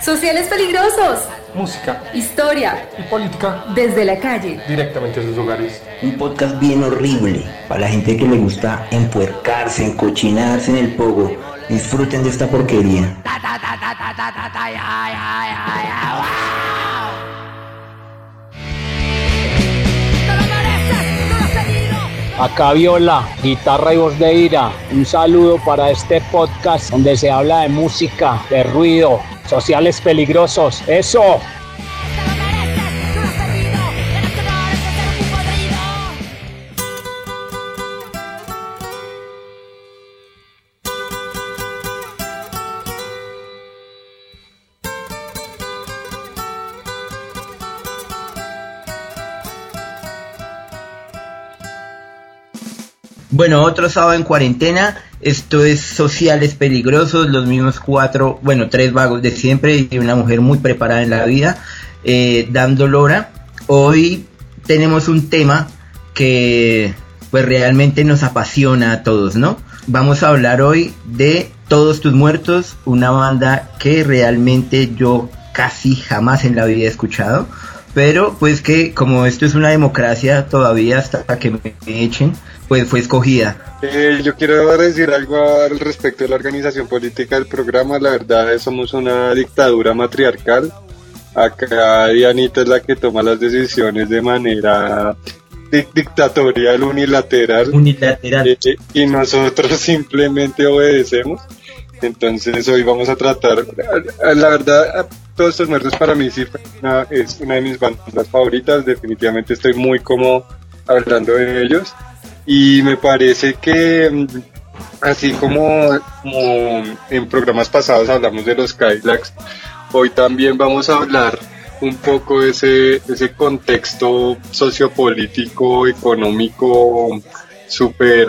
Sociales peligrosos. Música. Historia. Y política. Desde la calle. Directamente a sus hogares. Un podcast bien horrible para la gente que le gusta empuercarse, encochinarse en el pogo. Disfruten de esta porquería. Acá Viola, guitarra y voz de ira. Un saludo para este podcast donde se habla de música, de ruido, sociales peligrosos. ¡Eso! Bueno, otro sábado en cuarentena. Esto es Sociales Peligrosos, los mismos cuatro, bueno, tres vagos de siempre y una mujer muy preparada en la vida, eh, dando lora. Hoy tenemos un tema que pues realmente nos apasiona a todos, ¿no? Vamos a hablar hoy de Todos tus muertos, una banda que realmente yo casi jamás en la vida he escuchado, pero pues que como esto es una democracia todavía hasta que me echen, pues fue escogida. Eh, yo quiero decir algo al respecto de la organización política del programa. La verdad, somos una dictadura matriarcal. Acá Dianita es la que toma las decisiones de manera dictatorial, unilateral. Unilateral. Eh, y nosotros simplemente obedecemos. Entonces hoy vamos a tratar, la verdad, todos estos muertos para mí sí es una de mis bandas favoritas. Definitivamente estoy muy cómodo hablando de ellos y me parece que mm, así como, en programas pasados hablamos de los Kylax, hoy también vamos a hablar un poco de ese, ese contexto sociopolítico, económico, súper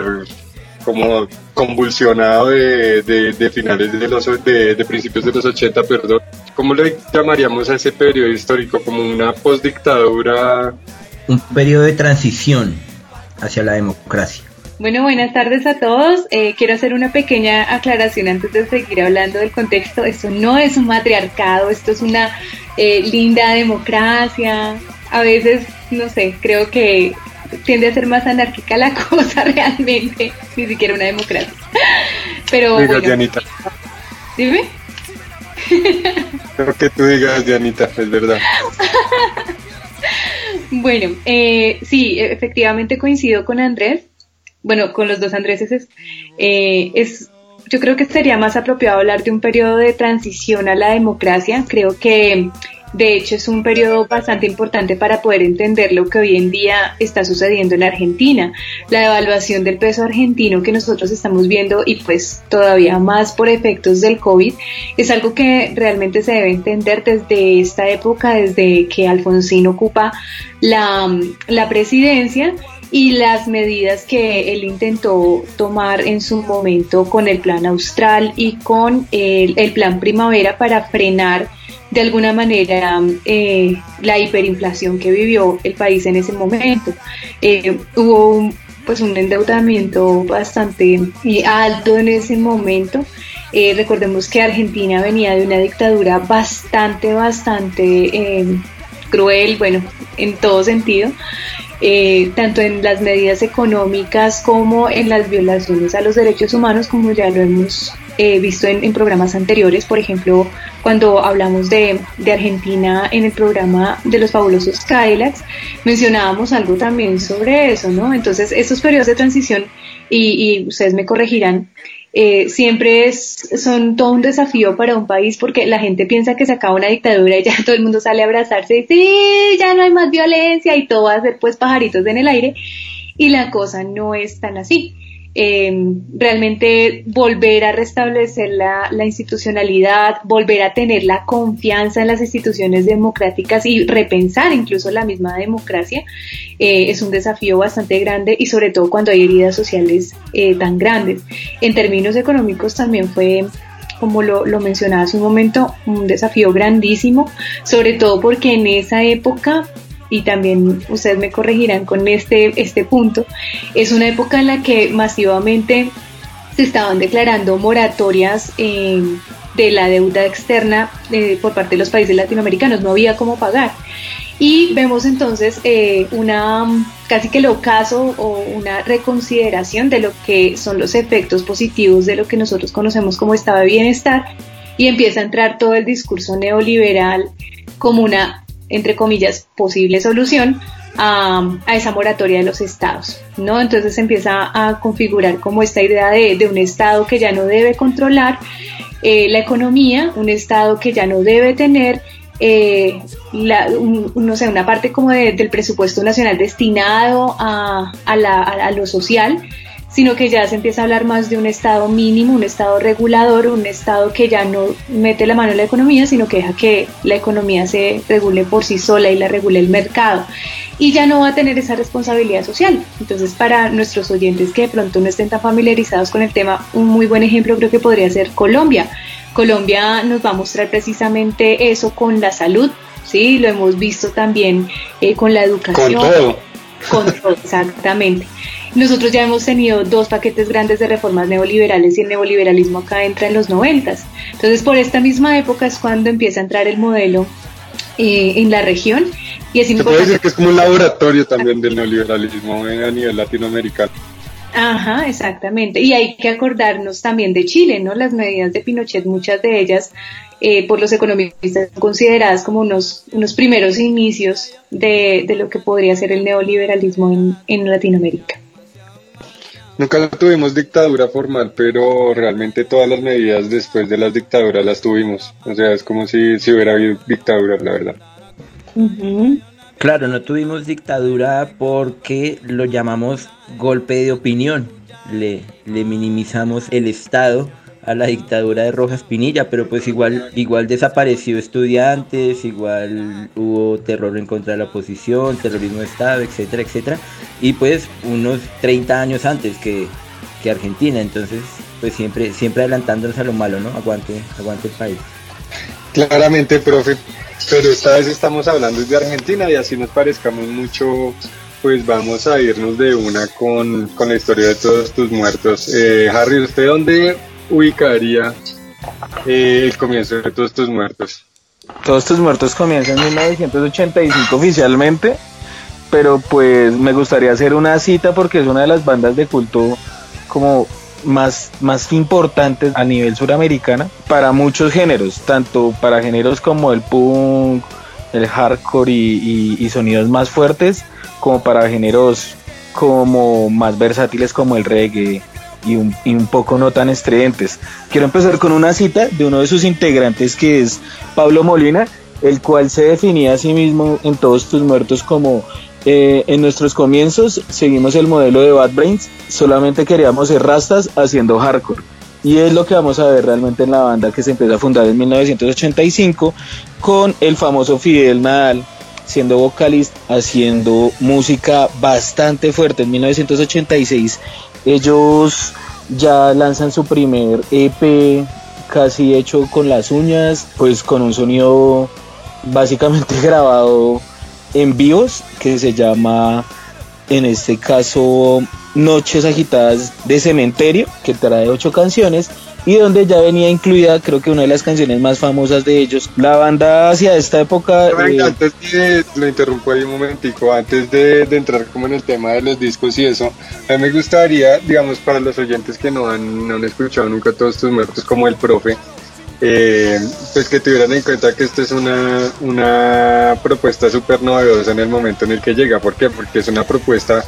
como convulsionado de, de, finales de los de, de, principios de los 80, perdón. ¿Cómo le llamaríamos a ese periodo histórico? Como una postdictadura. Un periodo de transición hacia la democracia. Bueno, buenas tardes a todos. Eh, quiero hacer una pequeña aclaración antes de seguir hablando del contexto. Esto no es un matriarcado, esto es una eh, linda democracia. A veces, no sé, creo que tiende a ser más anárquica la cosa realmente, ni siquiera una democracia. Pero Diga, Dianita. Dime. Lo que tú digas, Dianita, es verdad. Bueno, eh, sí, efectivamente coincido con Andrés, bueno, con los dos Andréses, eh, es, yo creo que sería más apropiado hablar de un periodo de transición a la democracia, creo que de hecho, es un periodo bastante importante para poder entender lo que hoy en día está sucediendo en Argentina. La devaluación del peso argentino que nosotros estamos viendo y pues todavía más por efectos del COVID es algo que realmente se debe entender desde esta época, desde que Alfonsín ocupa la, la presidencia y las medidas que él intentó tomar en su momento con el plan austral y con el plan primavera para frenar de alguna manera eh, la hiperinflación que vivió el país en ese momento. Eh, hubo un, pues un endeudamiento bastante eh, alto en ese momento. recordemos que Argentina venía de una dictadura bastante, bastante cruel, bueno, en todo sentido. tanto en las medidas económicas como en las violaciones a los derechos humanos, como ya lo hemos visto en, programas anteriores, por ejemplo, cuando hablamos de, Argentina en el programa de los fabulosos Cadillacs, mencionábamos algo también sobre eso, ¿no? Entonces, estos periodos de transición, y, ustedes me corregirán, eh, siempre es, son todo un desafío para un país porque la gente piensa que se acaba una dictadura y ya todo el mundo sale a abrazarse y sí, ya no hay más violencia y todo va a ser pues pajaritos en el aire y la cosa no es tan así. Em, realmente volver a restablecer la, institucionalidad, volver a tener la confianza en las instituciones democráticas y repensar incluso la misma democracia eh, es un desafío bastante grande y sobre todo cuando hay heridas sociales eh, tan grandes. En términos económicos también fue como lo, lo, mencionaba hace un momento, un desafío grandísimo, sobre todo porque en esa época y también ustedes me corregirán con este, este punto, es una época en la que masivamente se estaban declarando moratorias eh, de la deuda externa eh, por parte de los países latinoamericanos, no había cómo pagar. Y vemos entonces eh, una casi que el ocaso o una reconsideración de lo que son los efectos positivos de lo que nosotros conocemos como estado de bienestar y empieza a entrar todo el discurso neoliberal como una, entre comillas, posible solución a, esa moratoria de los estados, ¿no? Entonces se empieza a configurar como esta idea de, un estado que ya no debe controlar eh, la economía, un estado que ya no debe tener eh, no sé, una parte como del presupuesto nacional destinado a, a, lo social, sino que ya se empieza a hablar más de un Estado mínimo, un Estado regulador, un Estado que ya no mete la mano en la economía, sino que deja que la economía se regule por sí sola y la regule el mercado. Y ya no va a tener esa responsabilidad social. Entonces, para nuestros oyentes que de pronto no estén tan familiarizados con el tema, un muy buen ejemplo creo que podría ser Colombia. Colombia nos va a mostrar precisamente eso con la salud, ¿sí? Lo hemos visto también eh, con la educación. Exactamente. Nosotros ya hemos tenido dos paquetes grandes de reformas neoliberales y el neoliberalismo acá entra en los noventas. Entonces, por esta misma época es cuando empieza a entrar el modelo eh, en la región. Y es Se puede decir que es como un laboratorio también del neoliberalismo a nivel latinoamericano. Ajá, exactamente. Y hay que acordarnos también de Chile, ¿no? Las medidas de Pinochet, muchas de ellas eh, por los economistas consideradas como unos, unos primeros inicios de, lo que podría ser el neoliberalismo en, en Latinoamérica. Nunca tuvimos dictadura formal, pero realmente todas las medidas después de las dictaduras las tuvimos. O sea, es como si, si hubiera habido dictadura, la verdad. Claro, no tuvimos dictadura porque lo llamamos golpe de opinión. Le, le minimizamos el Estado a la dictadura de Rojas Pinilla, pero pues igual, igual desapareció estudiantes, igual hubo terror en contra de la oposición, terrorismo de Estado, etcétera, etcétera. Y pues unos 30 años antes que, que Argentina, entonces pues siempre, siempre adelantándonos a lo malo, ¿no? Aguante, aguante el país. Claramente, profe, pero esta vez estamos hablando de Argentina y así nos parezcamos mucho, pues vamos a irnos de una con, la historia de todos tus muertos. Eh, Harry, ¿usted dónde ubicaría eh, el comienzo de todos tus muertos? Todos tus muertos comienzan en 1985 oficialmente, pero pues me gustaría hacer una cita porque es una de las bandas de culto como más, más importantes a nivel suramericana para muchos géneros, tanto para géneros como el punk, el hardcore y, sonidos más fuertes, como para géneros como más versátiles como el reggae y un, poco no tan estridentes. Quiero empezar con una cita de uno de sus integrantes que es Pablo Molina, el cual se definía a sí mismo en todos tus muertos como eh, en nuestros comienzos seguimos el modelo de Bad Brains, solamente queríamos ser rastas haciendo hardcore. Y es lo que vamos a ver realmente en la banda que se empezó a fundar en 1985 con el famoso Fidel Nadal siendo vocalista, haciendo música bastante fuerte. En 1986 ellos ya lanzan su primer EP casi hecho con las uñas, pues con un sonido básicamente grabado en vivos que se llama en este caso Noches Agitadas de Cementerio, que trae ocho canciones y donde ya venía incluida creo que una de las canciones más famosas de ellos. La banda hacia esta época... Eh, antes de, lo interrumpo ahí un momentico, antes de, entrar como en el tema de los discos y eso, a mí me gustaría, digamos, para los oyentes que no han, no han escuchado nunca todos estos muertos como el profe, eh, pues que tuvieran en cuenta que esta es una, una propuesta súper novedosa en el momento en el que llega. ¿Por qué? Porque es una propuesta,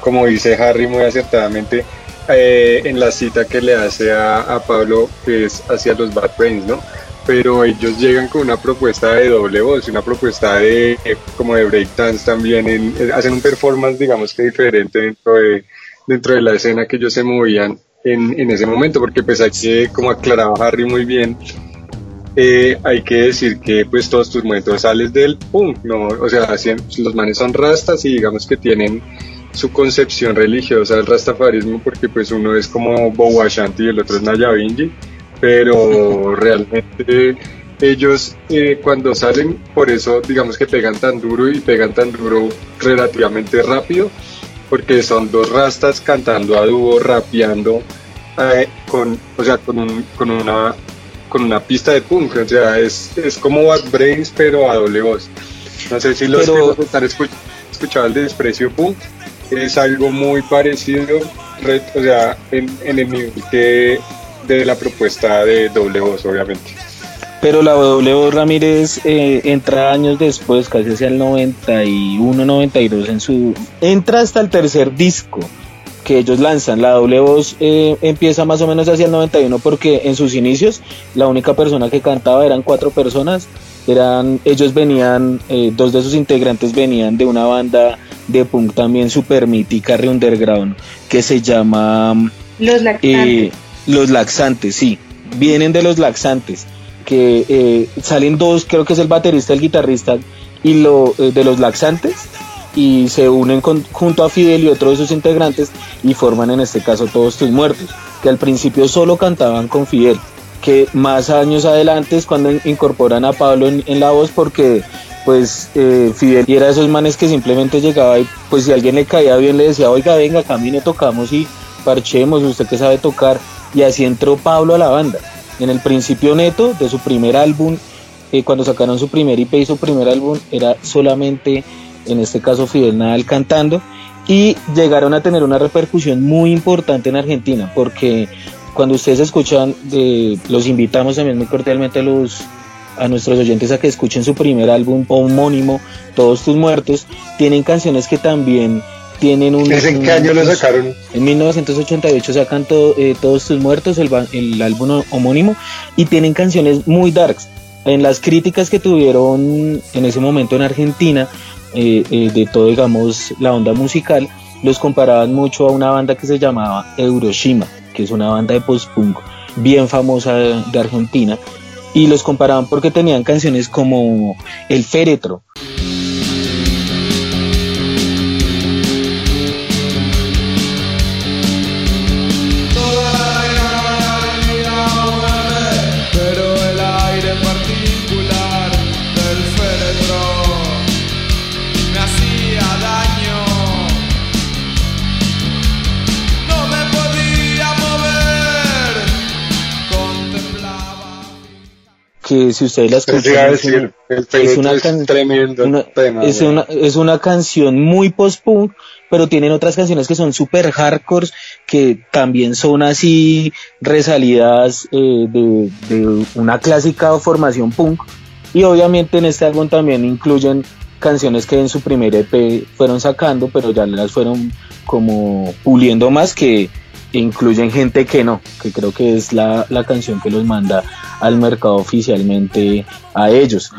como dice Harry muy acertadamente, eh, en la cita que le hace a, Pablo, que es hacia los Bad Brains, ¿no? Pero ellos llegan con una propuesta de doble voz, una propuesta de como de breakdance también, en, hacen un performance digamos que diferente dentro de, dentro de la escena que ellos se movían en, en ese momento, porque pues hay que, como aclaraba Harry muy bien, eh, hay que decir que pues todos tus momentos sales del punk, ¿no? O sea, los manes son rastas y digamos que tienen su concepción religiosa del rastafarismo porque pues uno es como Bobo Ashanti y el otro es Nayabinji, pero realmente ellos eh, cuando salen, por eso digamos que pegan tan duro y pegan tan duro relativamente rápido, porque son dos rastas cantando a dúo, rapeando eh, con, o sea, con, un- con una con una pista de punk, o sea, es, es como Bad Brains pero a doble voz. No sé si los Pero- que están escuch escuchado el desprecio punk, es algo muy parecido, re- o sea, en, en el nivel que de la propuesta de doble voz, obviamente. Pero la W Ramírez eh, entra años después, casi hacia el 91, 92 en su... Entra hasta el tercer disco que ellos lanzan. La doble voz eh, empieza más o menos hacia el 91 porque en sus inicios la única persona que cantaba eran cuatro personas. Eran, ellos venían, eh, dos de sus integrantes venían de una banda de punk también super mítica, re underground, que se llama Los lactantes. eh, los laxantes, sí, vienen de los laxantes, que eh, salen dos, creo que es el baterista, el guitarrista y lo eh, de los laxantes y se unen con- junto a Fidel y otro de sus integrantes y forman en este caso Todos Tus Muertos, que al principio solo cantaban con Fidel, que más años adelante es cuando in- incorporan a Pablo en, la voz porque pues eh, Fidel era de esos manes que simplemente llegaba y pues si alguien le caía bien le decía, oiga, venga, camine, tocamos y parchemos, usted que sabe tocar. Y así entró Pablo a la banda. En el principio neto de su primer álbum, eh, cuando sacaron su primer IP y su primer álbum, era solamente, en este caso, Fidel Nadal cantando. Y llegaron a tener una repercusión muy importante en Argentina, porque cuando ustedes escuchan, eh, los invitamos también muy cordialmente a los a nuestros oyentes a que escuchen su primer álbum homónimo, Todos tus muertos, tienen canciones que también tienen un... ¿Ese en qué año lo sacaron? en 1988 sacan to- eh, Todos tus muertos, el, el álbum ho- homónimo, y tienen canciones muy darks. En las críticas que tuvieron en ese momento en Argentina, eh, eh, de todo, digamos, la onda musical, los comparaban mucho a una banda que se llamaba Euroshima, que es una banda de post-punk bien famosa de, de Argentina, y los comparaban porque tenían canciones como El Féretro, que si ustedes la Eso escuchan... es una- es féretro una es can- tremendo una- tema. es, güey. una, es una canción muy post-punk, pero tienen otras canciones que son super hardcore, que también son así resalidas eh, de, de una clásica formación punk. Y obviamente en este álbum también incluyen canciones que en su primer EP fueron sacando, pero ya las fueron como puliendo más que incluyen gente que no, que creo que es la, la canción que los manda al mercado oficialmente a ellos.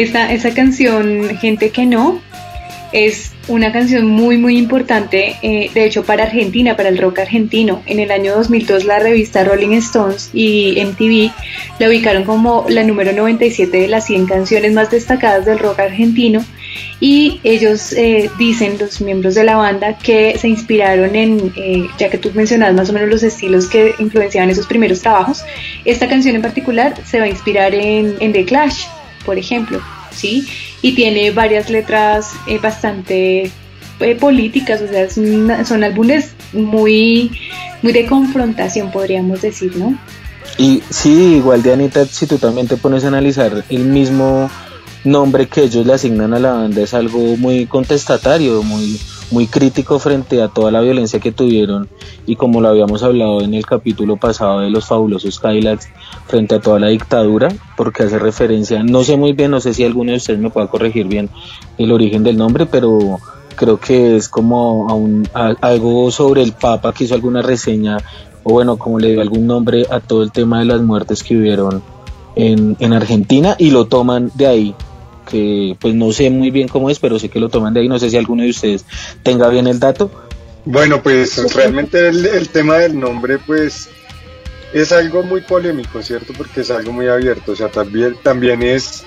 Esta, esa canción, Gente que no, es una canción muy, muy importante, eh, de hecho, para Argentina, para el rock argentino. En el año 2002, la revista Rolling Stones y MTV la ubicaron como la número 97 de las 100 canciones más destacadas del rock argentino. Y ellos eh, dicen, los miembros de la banda, que se inspiraron en, eh, ya que tú mencionabas más o menos los estilos que influenciaban esos primeros trabajos, esta canción en particular se va a inspirar en The Clash, por ejemplo, ¿sí? Y tiene varias letras eh, bastante eh, políticas, o sea, una- son álbumes muy, muy de confrontación, podríamos decir, ¿no? Y sí, igual de Anita, si tú también te pones a analizar el mismo nombre que ellos le asignan a la banda, es algo muy contestatario, muy, muy crítico frente a toda la violencia que tuvieron y como lo habíamos hablado en el capítulo pasado de los fabulosos Kylax frente a toda la dictadura, porque hace referencia, no sé muy bien, no sé si alguno de ustedes me pueda corregir bien el origen del nombre, pero creo que es como a un- algo sobre el Papa que hizo alguna reseña o bueno, como le dio algún nombre a todo el tema de las muertes que hubieron en, en Argentina y lo toman de ahí, que pues no sé muy bien cómo es, pero sé que lo toman de ahí, no sé si alguno de ustedes tenga bien el dato. Bueno, pues realmente el, el tema del nombre, pues es algo muy polémico, ¿cierto? Porque es algo muy abierto, o sea, también, también es,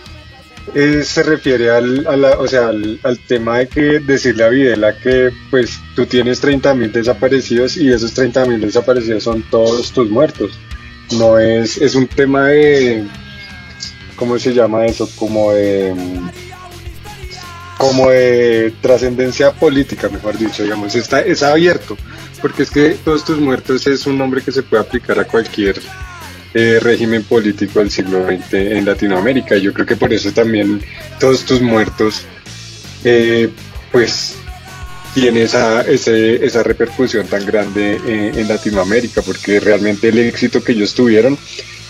se refiere al, a la- o sea, al, al tema de que decirle a Videla que pues tú tienes 30.000 desaparecidos y esos 30.000 desaparecidos son todos tus muertos. No es, es un tema de, ¿cómo se llama eso? Como de, como de trascendencia política, mejor dicho, digamos, está, es abierto, porque es que todos tus muertos es un nombre que se puede aplicar a cualquier eh, régimen político del siglo XX en Latinoamérica. Yo creo que por eso también todos tus muertos, eh, pues, tiene esa, ese- esa repercusión tan grande eh, en Latinoamérica, porque realmente el éxito que ellos tuvieron,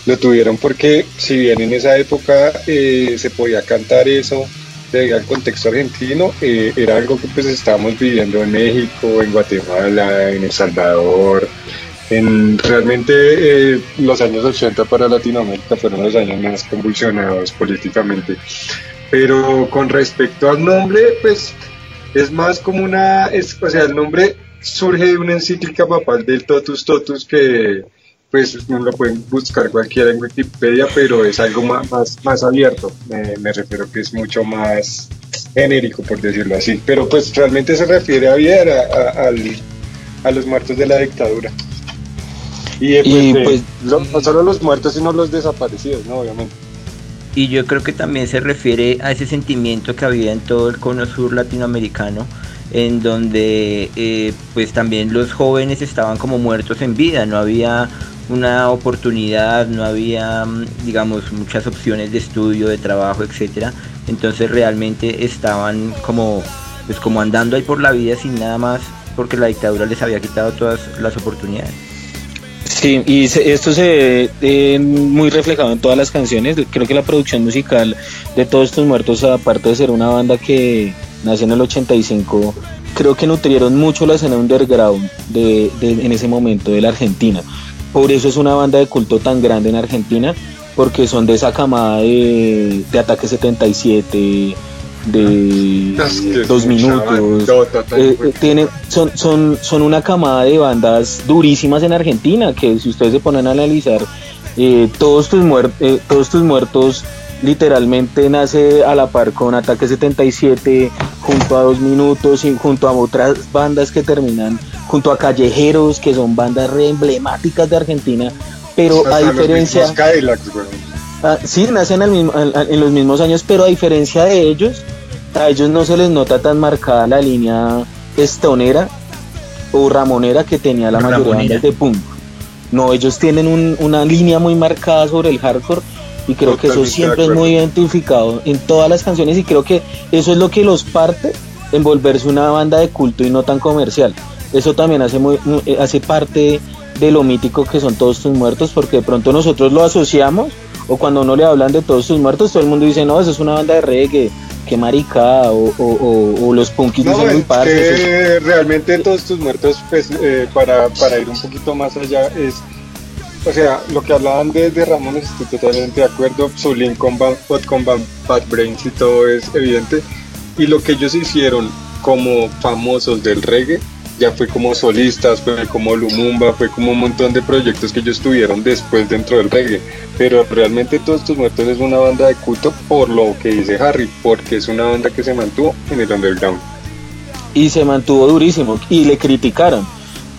lo tuvieron porque si bien en esa época eh, se podía cantar eso, debido al contexto argentino, eh, era algo que pues estábamos viviendo en México, en Guatemala, en El Salvador, en realmente eh, los años 80 para Latinoamérica fueron los años más convulsionados políticamente. Pero con respecto al nombre, pues es más como una, es, o sea, el nombre surge de una encíclica papal del Totus Totus que pues no lo pueden buscar cualquiera en Wikipedia, pero es algo más, más, más abierto, me, me refiero que es mucho más genérico, por decirlo así, pero pues realmente se refiere a Vidal, a, a- al- a los muertos de la dictadura. Y, eh, pues, Y, de- pues- lo- no solo los muertos, sino los desaparecidos, ¿no? Obviamente. Y yo creo que también se refiere a ese sentimiento que había en todo el cono sur latinoamericano, en donde eh, pues también los jóvenes estaban como muertos en vida, no había una oportunidad, no había mm, digamos muchas opciones de estudio, de trabajo, etcétera. Entonces realmente estaban como pues como andando ahí por la vida sin nada más porque la dictadura les había quitado todas las oportunidades. Sí, y esto se ve muy reflejado en todas las canciones. Creo que la producción musical de Todos estos muertos, aparte de ser una banda que nació en el 85, creo que nutrieron mucho la escena underground de, de- en ese momento de la Argentina. Por eso es una banda de culto tan grande en Argentina, porque son de esa camada de, de Ataque 77, de Es que Dos Minutos, bandota eh, eh, tiene, son, son, son una camada de bandas durísimas en Argentina que si ustedes se ponen a analizar eh, todos tus eh, todos tus muertos literalmente nace a la par con Ataque 77 junto a Dos Minutos y junto a otras bandas que terminan junto a Callejeros que son bandas re emblemáticas de Argentina pero Hasta a diferencia Cadillacs. Ah, sí, nacen al mismo- al- al- en los mismos años, pero a diferencia de ellos, a ellos no se les nota tan marcada la línea estonera o ramonera que tenía la mayoría de bandas de punk. No, ellos tienen un- una línea muy marcada sobre el hardcore y creo que eso siempre es muy identificado en todas las canciones y creo que eso es lo que los parte en volverse una banda de culto y no tan comercial. Eso también hace, muy, eh, hace parte de lo mítico que son todos tus muertos porque de pronto nosotros lo asociamos o cuando uno le hablan de todos tus muertos todo el mundo dice no, eso es una banda de reggae, que marica o, o, o- o los punkis No, dicen muy es parce, eso es- que realmente todos tus muertos, pues, eh, para, para ir un poquito más allá, es, o sea, lo que hablaban de, de Ramones, estoy totalmente de acuerdo, su link con Bad, con Bad, Bad Brains y todo es evidente, y lo que ellos hicieron como famosos del reggae, ya fue como solistas, fue como Lumumba, fue como un montón de proyectos que ellos tuvieron después dentro del reggae. Pero realmente Todos Tus Muertos es una banda de culto por lo que dice Harry, porque es una banda que se mantuvo en el underground. y se mantuvo durísimo y le criticaron.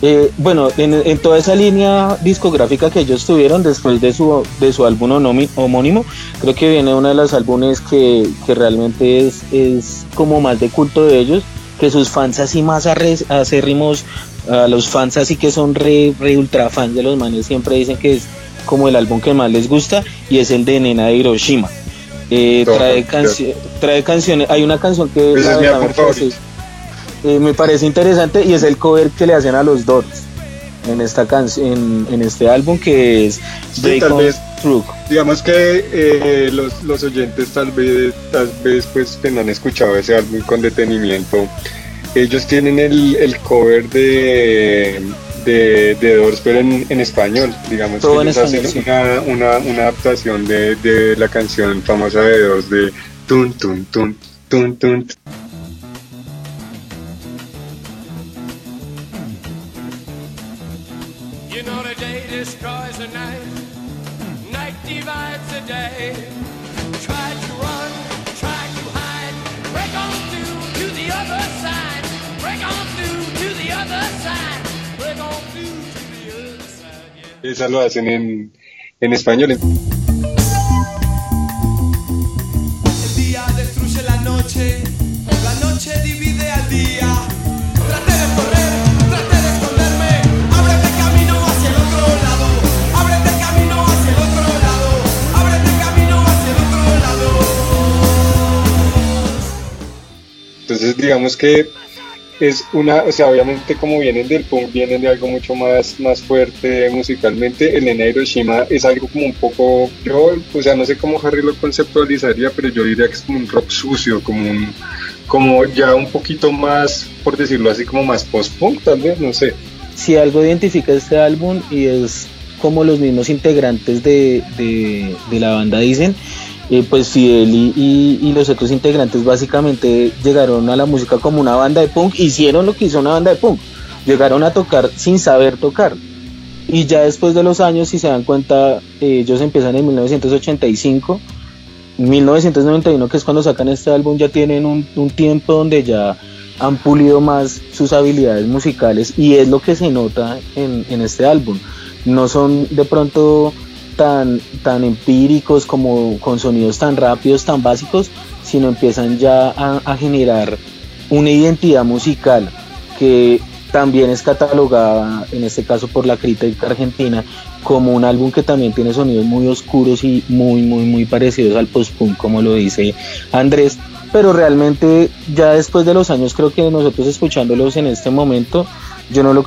Eh, bueno, en, toda esa línea discográfica que ellos tuvieron después de su, de su álbum homónimo, creo que viene uno de los álbumes que, que realmente es, es como más de culto de ellos, que sus fans así más arre- acérrimos, a los fans así que son re, re ultra fans de los manes, siempre dicen que es como el álbum que más les gusta y es el de Nena de Hiroshima. Eh, Todo, trae, claro. canci- trae canciones, hay una canción que es verdad me parece- eh, me parece interesante y es el cover que le hacen a los Doors en esta canción en, en este álbum que es Sí, tal vez. Digamos que eh, los, los oyentes tal vez, tal vez pues que no han escuchado ese álbum con detenimiento, ellos tienen el, el cover de, de, de Doors pero en, en español, digamos Todo que en ellos español, hacen sí. una, una, una adaptación de, de la canción famosa de Doors de Tun Tun Tun Tun Tun You lo hacen en, en español. El día destruye la noche, la noche divide al día. Traté de correr, traté de esconderme. Ábrete camino hacia el otro lado. Ábrete camino hacia el otro lado. Ábrete camino hacia el otro lado. Entonces digamos que es una, o sea, obviamente como vienen del punk, vienen de algo mucho más, más fuerte musicalmente. El Nena Hiroshima es algo como un poco, yo, o sea, no sé cómo Harry lo conceptualizaría, pero yo diría que es como un rock sucio, como un, como ya un poquito más, por decirlo así, como más post-punk, tal vez, no sé. si algo identifica este álbum y es como los mismos integrantes de, de- de la banda dicen, eh, pues Fidel y, y- los otros integrantes básicamente llegaron a la música como una banda de punk, hicieron lo que hizo una banda de punk, llegaron a tocar sin saber tocar. Y ya después de los años, si se dan cuenta, eh, ellos empiezan en 1985, 1991, que es cuando sacan este álbum, ya tienen un, un tiempo donde ya han pulido más sus habilidades musicales y es lo que se nota en, en este álbum. No son de pronto tan, tan empíricos como con sonidos tan rápidos, tan básicos, sino empiezan ya a, a generar una identidad musical que también es catalogada, en este caso por la crítica argentina, como un álbum que también tiene sonidos muy oscuros y muy, muy, muy parecidos al post-punk, como lo dice Andrés. Pero realmente ya después de los años creo que nosotros escuchándolos en este momento, yo no lo,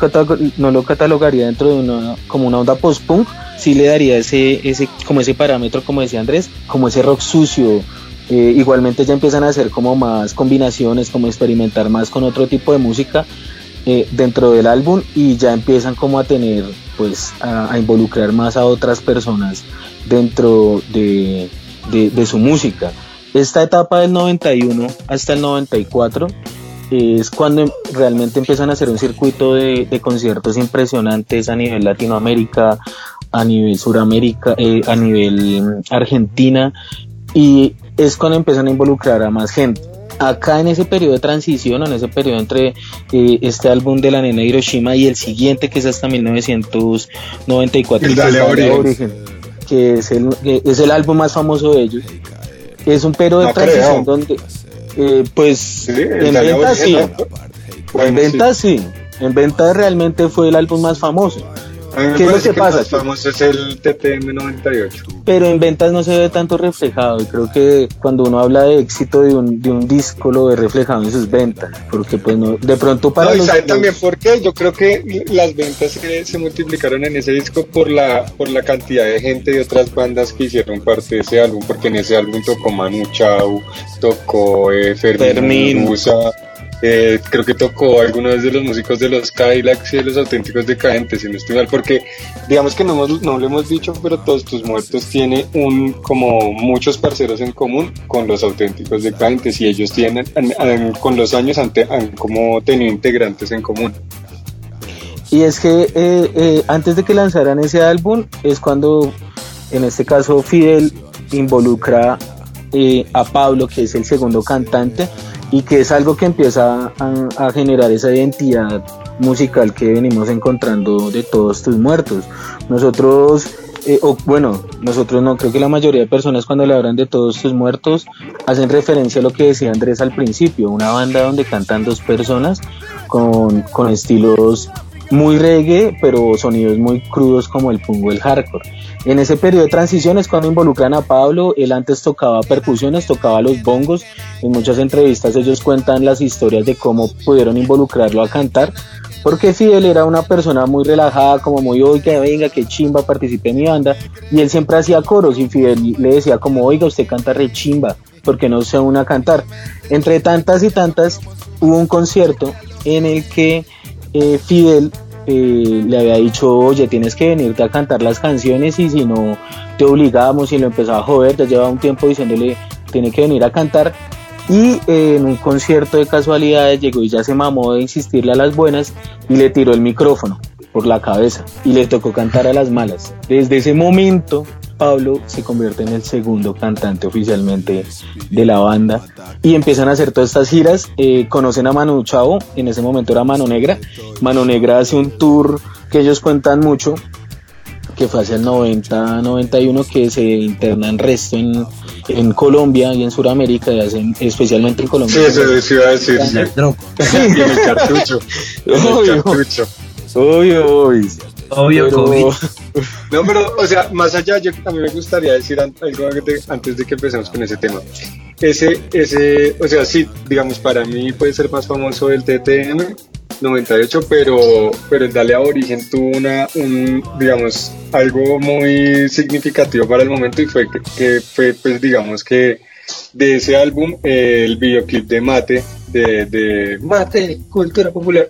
catalogaría dentro de una, como una onda post-punk, sí le daría ese, ese, como ese parámetro, como decía Andrés, como ese rock sucio, eh, igualmente ya empiezan a hacer como más combinaciones, como experimentar más con otro tipo de música eh, dentro del álbum y ya empiezan como a tener, pues, a, a involucrar más a otras personas dentro de, de- de su música. Esta etapa del 91 hasta el 94 es cuando em- realmente empiezan a hacer un circuito de, de conciertos impresionantes a nivel Latinoamérica, a nivel Suramérica, eh, a nivel mm, Argentina y es cuando empiezan a involucrar a más gente. Acá en ese periodo de transición, en ese periodo entre eh, este álbum de la nena Hiroshima y el siguiente que es hasta 1994, El Dale Origen. Origen, que es el, que es el álbum más famoso de ellos. Es un periodo de transición creo. donde, eh, pues, Sí, en Dale ventas sí, en ventas sí, en ventas realmente fue el álbum más famoso. A mí me ¿Qué es lo que que pasa? el más famoso es el TTM 98. pero en ventas no se ve tanto reflejado y creo que cuando uno habla de éxito de un, de un disco lo ve reflejado en sus ventas porque pues no de pronto para No, y los, sabe los- también por qué. Yo creo que las ventas se, se multiplicaron en ese disco por la por la cantidad de gente y otras bandas que hicieron parte de ese álbum, porque en ese álbum tocó Manu Chao, tocó eh, Fermín, Fermín. Muguruza, eh, creo que tocó algunos de los músicos de los Cadillacs y de los auténticos decadentes, si no estoy mal, porque digamos que no, hemos- no lo hemos dicho, pero Todos Tus Muertos tiene un como muchos parceros en común con los auténticos decadentes y ellos tienen con los años han como tenido integrantes en común. y es que eh, eh, antes de que lanzaran ese álbum es cuando en este caso Fidel involucra eh, a Pablo que es el segundo cantante y que es algo que empieza a, generar esa identidad musical que venimos encontrando de todos tus muertos. Nosotros eh, o bueno, nosotros no, creo que la mayoría de personas cuando le hablan de todos tus muertos hacen referencia a lo que decía Andrés al principio, una banda donde cantan dos personas con, con estilos muy reggae, pero sonidos muy crudos como el punk o el hardcore. En ese periodo de transición es cuando involucran a Pablo, él antes tocaba percusiones, tocaba los bongos, en muchas entrevistas ellos cuentan las historias de cómo pudieron involucrarlo a cantar, porque Fidel era una persona muy relajada, como muy, oiga, venga, que chimba, participe en mi banda, y él siempre hacía coros y Fidel le decía como, oiga, usted canta re chimba, porque no se une a cantar. Entre tantas y tantas, hubo un concierto en el que eh, Fidel eh, le había dicho, oye, tienes que venirte a cantar las canciones y si no te obligamos y lo empezaba a joder, ya llevaba un tiempo diciéndole, tiene que venir a cantar. Y eh, en un concierto de casualidades llegó y ya se mamó de insistirle a las buenas y le tiró el micrófono por la cabeza y le tocó cantar a las malas. Desde ese momento, Pablo se convierte en el segundo cantante oficialmente de la banda y empiezan a hacer todas estas giras. Eh, conocen a Manu Chao, en ese momento era Mano Negra. Mano Negra hace un tour que ellos cuentan mucho, que fue hacia el 90, 91, que se internan resto en, en Colombia y en Sudamérica, y hacen, especialmente en Colombia. Sí, eso iba a decir. sí. Las drogas. Y en el cartucho. En el cartucho. Obvio, obvio. Obvio, Pero- COVID. No, pero, o sea, más allá, yo, a mí me gustaría decir algo antes de, antes de que empecemos con ese tema. Ese, ese, o sea, sí, digamos, para mí puede ser más famoso el TTM 98, pero, pero el Dale a Origen tuvo una, un, digamos, algo muy significativo para el momento y fue que, que fue, pues, digamos que de ese álbum, eh, el videoclip de Mate, de, de Mate, Cultura Popular.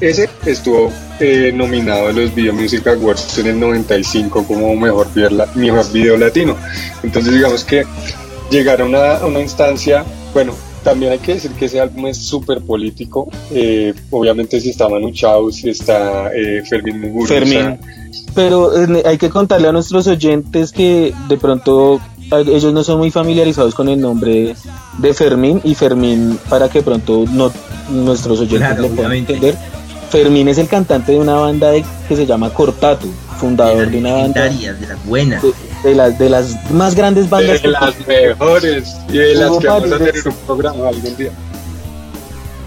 Ese estuvo eh, nominado a los Video Music Awards en el 95 como mejor video, la- mejor video latino. Entonces digamos que llegar a una, a una instancia, bueno, también hay que decir que ese álbum es súper político. eh, obviamente si está Manu Chao, si está eh, Fermín Muguruza. Fermín. Pero eh, hay que contarle a nuestros oyentes que de pronto ellos no son muy familiarizados con el nombre de Fermín y Fermín para que pronto no nuestros oyentes Claro, lo puedan obviamente. entender. Fermín es el cantante de una banda de- que se llama Cortatu, fundador de, una banda de las buenas. de, de las de las más grandes bandas De que- las mejores y de las que vamos a varios. tener un programa algún día.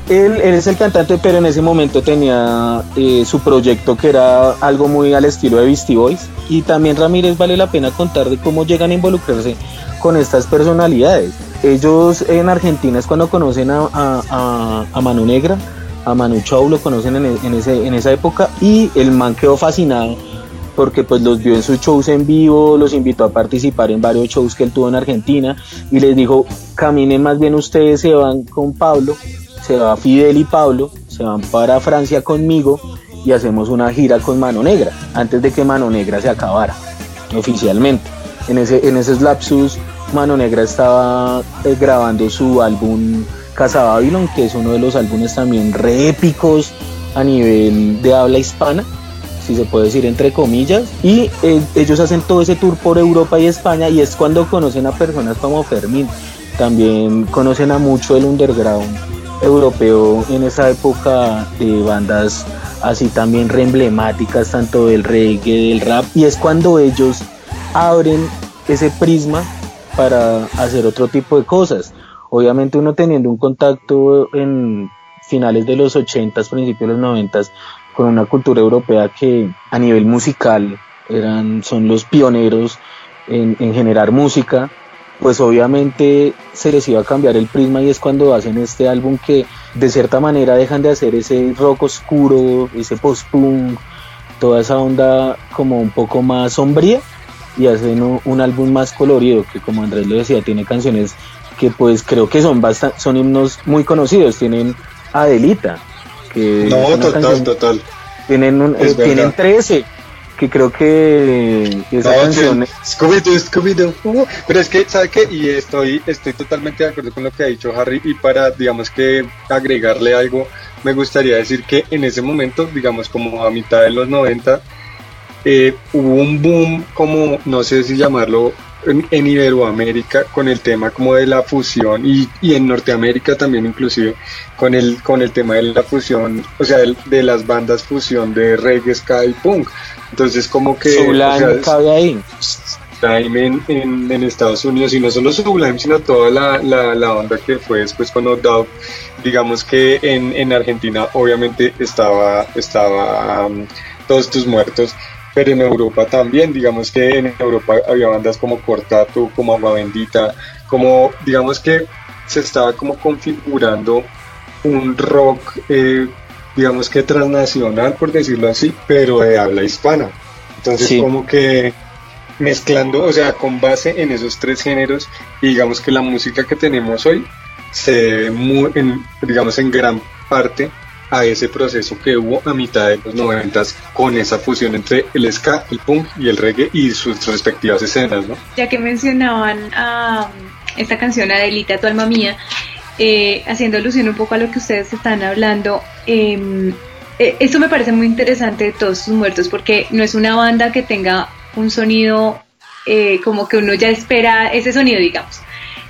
Él, él es el cantante, pero en ese momento tenía eh, su proyecto que era algo muy al estilo de Beastie Boys. Y también Ramírez vale la pena contar de cómo llegan a involucrarse con estas personalidades. Ellos en Argentina es cuando conocen a, a, a- a Manu Negra, a Manu Chao lo conocen en, e- en ese, en esa época y el man quedó fascinado porque pues los vio en sus shows en vivo, los invitó a participar en varios shows que él tuvo en Argentina y les dijo, caminen más bien ustedes, se van con Pablo, se va Fidel y Pablo, se van para Francia conmigo y hacemos una gira con Mano Negra, antes de que Mano Negra se acabara oficialmente. En ese, en esos lapsus, Mano Negra estaba eh, grabando su álbum Casa Babylon, que es uno de los álbumes también re épicos a nivel de habla hispana si se puede decir entre comillas, y eh, ellos hacen todo ese tour por Europa y España y es cuando conocen a personas como Fermín, también conocen a mucho el underground europeo en esa época de bandas así también re emblemáticas tanto del reggae, del rap, y es cuando ellos abren ese prisma para hacer otro tipo de cosas. Obviamente uno teniendo un contacto en finales de los 80s, principios de los 90s, con una cultura europea que a nivel musical eran, son los pioneros en, en generar música, pues obviamente se les iba a cambiar el prisma y es cuando hacen este álbum que de cierta manera dejan de hacer ese rock oscuro, ese post-punk, toda esa onda como un poco más sombría y hacen un, un álbum más colorido que como Andrés lo decía tiene canciones que pues creo que son bastante, son himnos muy conocidos, tienen Adelita, que No, total, canción- total. tienen, un- eh, tienen verdad. 13, que creo que esa No, canción... Scooby-Doo, Scooby-Doo. Pero es que, ¿sabe qué? Y estoy, estoy totalmente de acuerdo con lo que ha dicho Harry. Y para, digamos que agregarle algo, me gustaría decir que en ese momento, digamos como a mitad de los 90, eh, hubo un boom, como no sé si llamarlo, en, en Iberoamérica con el tema como de la fusión y, y en Norteamérica también inclusive con el con el tema de la fusión, o sea, del- de, las bandas fusión de reggae, ska y punk. Entonces como que... o Sublime sea, cabe ahí. Sublime en, en, en Estados Unidos y no solo Sublime sino toda la, la, la onda que fue después con No Doubt digamos que en, en Argentina obviamente estaba estaba um, todos tus muertos pero en Europa también digamos que en Europa había bandas como Cortato como Agua Bendita como digamos que se estaba como configurando un rock eh, digamos que transnacional por decirlo así pero de habla hispana entonces Sí. como que mezclando, o sea, con base en esos tres géneros, y digamos que la música que tenemos hoy se debe, muy, en, digamos, en gran parte a ese proceso que hubo a mitad de los noventas con esa fusión entre el ska, el punk y el reggae y sus respectivas escenas, ¿no? ya que mencionaban a esta canción Adelita, tu alma mía, eh, haciendo alusión un poco a lo que ustedes están hablando, eh, esto me parece muy interesante de todos sus muertos porque no es una banda que tenga un sonido eh, como que uno ya espera ese sonido, digamos.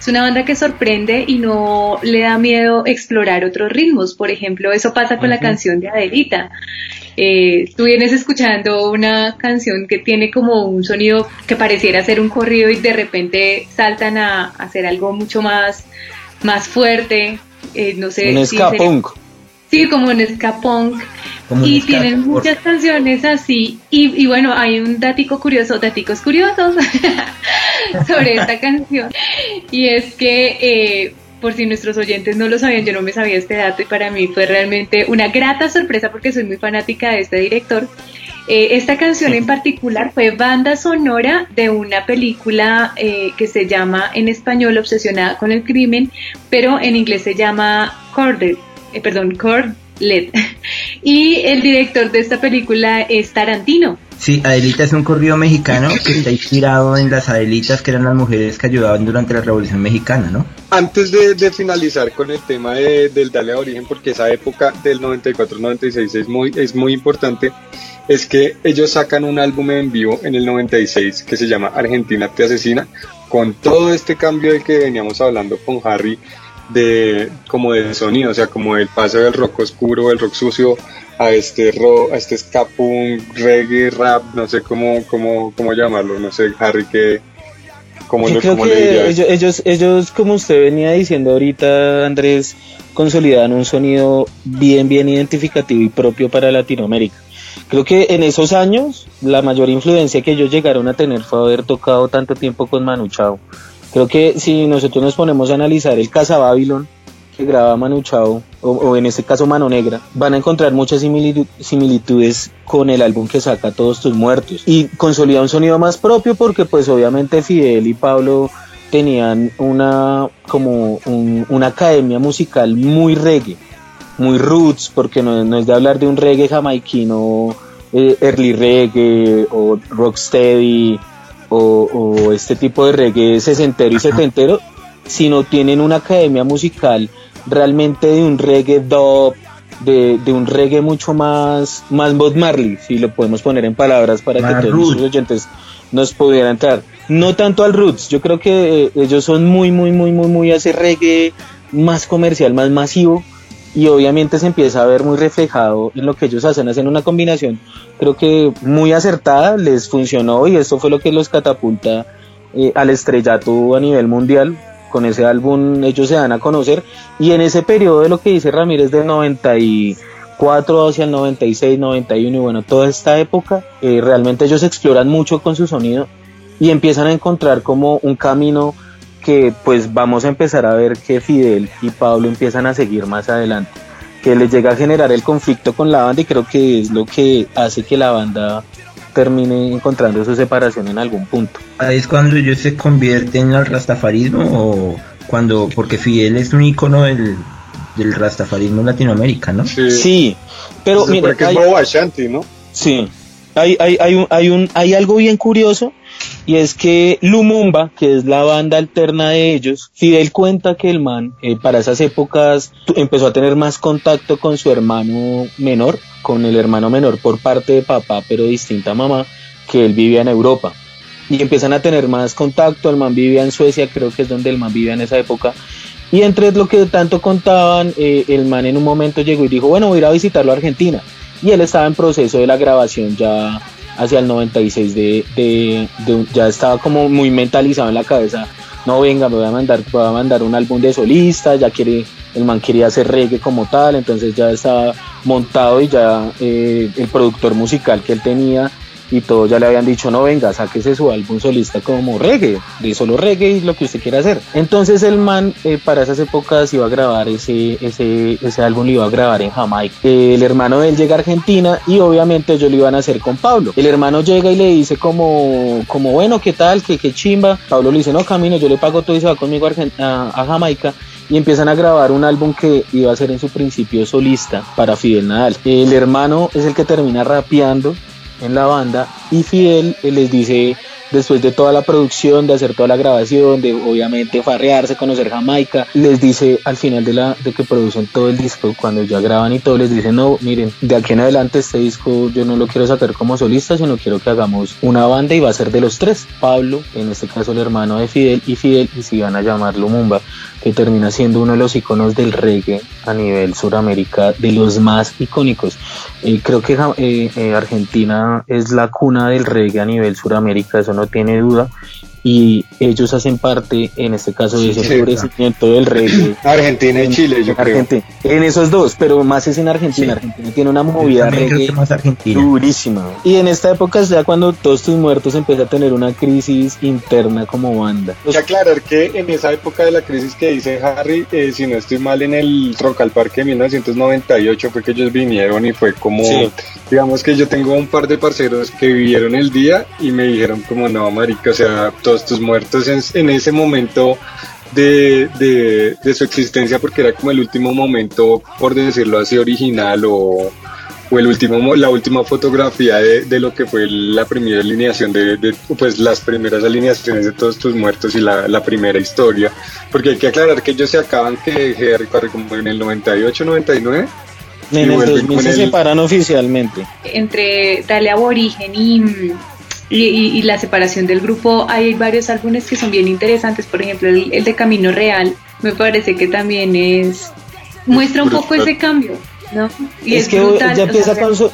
Una banda que sorprende y no le da miedo explorar otros ritmos. Por ejemplo, eso pasa con la canción de Adelita. Eh, tú vienes escuchando una canción que tiene como un sonido que pareciera ser un corrido y de repente saltan a, a hacer algo mucho más, más fuerte. Eh, no sé. Un si ska punk. Sí, como un ska punk. Y tienen muchas canciones así. Y, y bueno, hay un datico curioso, daticos curiosos sobre esta canción. Y es que, eh, por si nuestros oyentes no lo sabían, yo no me sabía este dato y para mí fue realmente una grata sorpresa porque soy muy fanática de este director. Eh, esta canción en particular fue banda sonora de una película eh, que se llama en español Obsesionada con el crimen, pero en inglés se llama Corded, perdón, Cordlet. Y el director de esta película es Tarantino. Sí, Adelita es un corrido mexicano que está inspirado en las Adelitas, que eran las mujeres que ayudaban durante la Revolución Mexicana, ¿no? Antes de, de finalizar con el tema de- del Dale a Origen, porque esa época del 94-96 es muy, es muy importante, es que ellos sacan un álbum en vivo en el 96 que se llama Argentina te asesina, con todo este cambio del que veníamos hablando con Harry, de como de sonido, o sea, como el paso del rock oscuro, del rock sucio, a este rock, a este ska punk, reggae, rap, no sé cómo, cómo, cómo llamarlo, no sé, Harry, que... ¿Cómo, Yo lo- creo cómo le que dirías? ellos, ellos, ellos, como usted venía diciendo ahorita, Andrés, consolidan un sonido bien, bien identificativo y propio para Latinoamérica. Creo que en esos años la mayor influencia que ellos llegaron a tener fue haber tocado tanto tiempo con Manu Chao. Creo que si nosotros nos ponemos a analizar el Casa Babylon que graba Manu Chao, o, en este caso Mano Negra, van a encontrar muchas similitu- similitudes con el álbum que saca Todos tus muertos. Y consolida un sonido más propio porque pues obviamente Fidel y Pablo tenían una como un- una academia musical muy reggae, muy roots, porque no, no es de hablar de un reggae jamaiquino, eh, early reggae o rocksteady o, o este tipo de reggae sesentero y setentero, sino tienen una academia musical realmente de un reggae dub, de, de un reggae mucho más, más Bob Marley, si lo podemos poner en palabras para Más que todos roots. nuestros oyentes nos pudieran entrar. No tanto al roots, yo creo que eh, ellos son muy, muy, muy, muy, muy ese reggae más comercial, más masivo, y obviamente se empieza a ver muy reflejado en lo que ellos hacen, hacen una combinación creo que muy acertada, les funcionó y esto fue lo que los catapulta eh, al estrellato a nivel mundial. Con ese álbum ellos se dan a conocer y en ese periodo de lo que dice Ramírez del 94 hacia el 96, 91 y bueno, toda esta época, eh, realmente ellos exploran mucho con su sonido y empiezan a encontrar como un camino que pues vamos a empezar a ver que Fidel y Pablo empiezan a seguir más adelante que les llega a generar el conflicto con la banda y creo que es lo que hace que la banda termine encontrando su separación en algún punto. Ahí es cuando ellos se convierten al rastafarismo o cuando, porque Fidel es un icono del, del rastafarismo en Latinoamérica, ¿no? Sí, Sí, pero mira, que hay- es Bobo Ashanti, ¿no? Sí, hay, hay, hay, un, hay, un, hay algo bien curioso y es que Lumumba, que es la banda alterna de ellos, Fidel cuenta que el man eh, para esas épocas empezó a tener más contacto con su hermano menor, con el hermano menor por parte de papá, pero distinta mamá, que él vivía en Europa. Y empiezan a tener más contacto, el man vivía en Suecia, creo que es donde el man vivía en esa época. Y entre lo que tanto contaban, eh, el man en un momento llegó y dijo, bueno, voy a ir a visitarlo a Argentina y él estaba en proceso de la grabación ya hacia el 96 de, de, ya estaba como muy mentalizado en la cabeza no venga me voy a mandar voy a mandar un álbum de solista ya quiere el man quería hacer reggae como tal entonces ya estaba montado y ya eh, el productor musical que él tenía y todos ya le habían dicho no venga sáquese su álbum solista como reggae de solo reggae y lo que usted quiera hacer entonces el man eh, para esas épocas iba a grabar ese ese ese álbum lo iba a grabar en Jamaica. El hermano de él llega a Argentina y obviamente ellos lo iban a hacer con Pablo. El hermano llega y le dice como como bueno qué tal qué, qué chimba Pablo le dice no camino yo le pago todo y se va conmigo a, a- a Jamaica y empiezan a grabar un álbum que iba a ser en su principio solista para Fidel Nadal. El hermano es el que termina rapeando en la banda y Fidel les dice después de toda la producción, de hacer toda la grabación, de obviamente farrearse, conocer Jamaica, les dice al final de la de que producen todo el disco, cuando ya graban y todo, les dicen, no, miren, de aquí en adelante este disco yo no lo quiero sacar como solista, sino quiero que hagamos una banda y va a ser de los tres, Pablo, en este caso el hermano de Fidel, y Fidel, y si van a llamarlo Mumba, que termina siendo uno de los iconos del reggae a nivel Suramérica, de los más icónicos. Eh, creo que eh, eh, Argentina es la cuna del reggae a nivel Suramérica, eso no tiene duda. Y ellos hacen parte, en este caso, de ese Sí, florecimiento del reggae. Argentina y Chile, yo creo. En esos dos, pero más es en Argentina. Sí. Argentina tiene una movida reggae que más Argentina. durísima. Y en esta época es ya cuando Todos Tus Muertos empieza a tener una crisis interna como banda. Hay que aclarar que en esa época de la crisis que dice Harry, eh, si no estoy mal, en el Troncal Parque de 1998 fue que ellos vinieron y fue como, Sí. digamos que yo tengo un par de parceros que vivieron el día y me dijeron como, no, marica, o sea, todos tus muertos en, en ese momento de, de, de su existencia, porque era como el último momento, por decirlo así, original o o el último, mo- la última fotografía de, de lo que fue la primera alineación de, de, pues las primeras alineaciones de todos tus muertos y la, la primera historia, porque hay que aclarar que ellos se acaban que de recorrer como en el 98, 99, En el vuelven 2000 con se el- separan oficialmente. entre Dale Aborigen y, y, y- y la separación del grupo, hay varios álbumes que son bien interesantes. Por ejemplo, el, el de Camino Real, me parece que también es. muestra un poco ese cambio, ¿no? Y es, que brutal, ya o empieza sea, con su-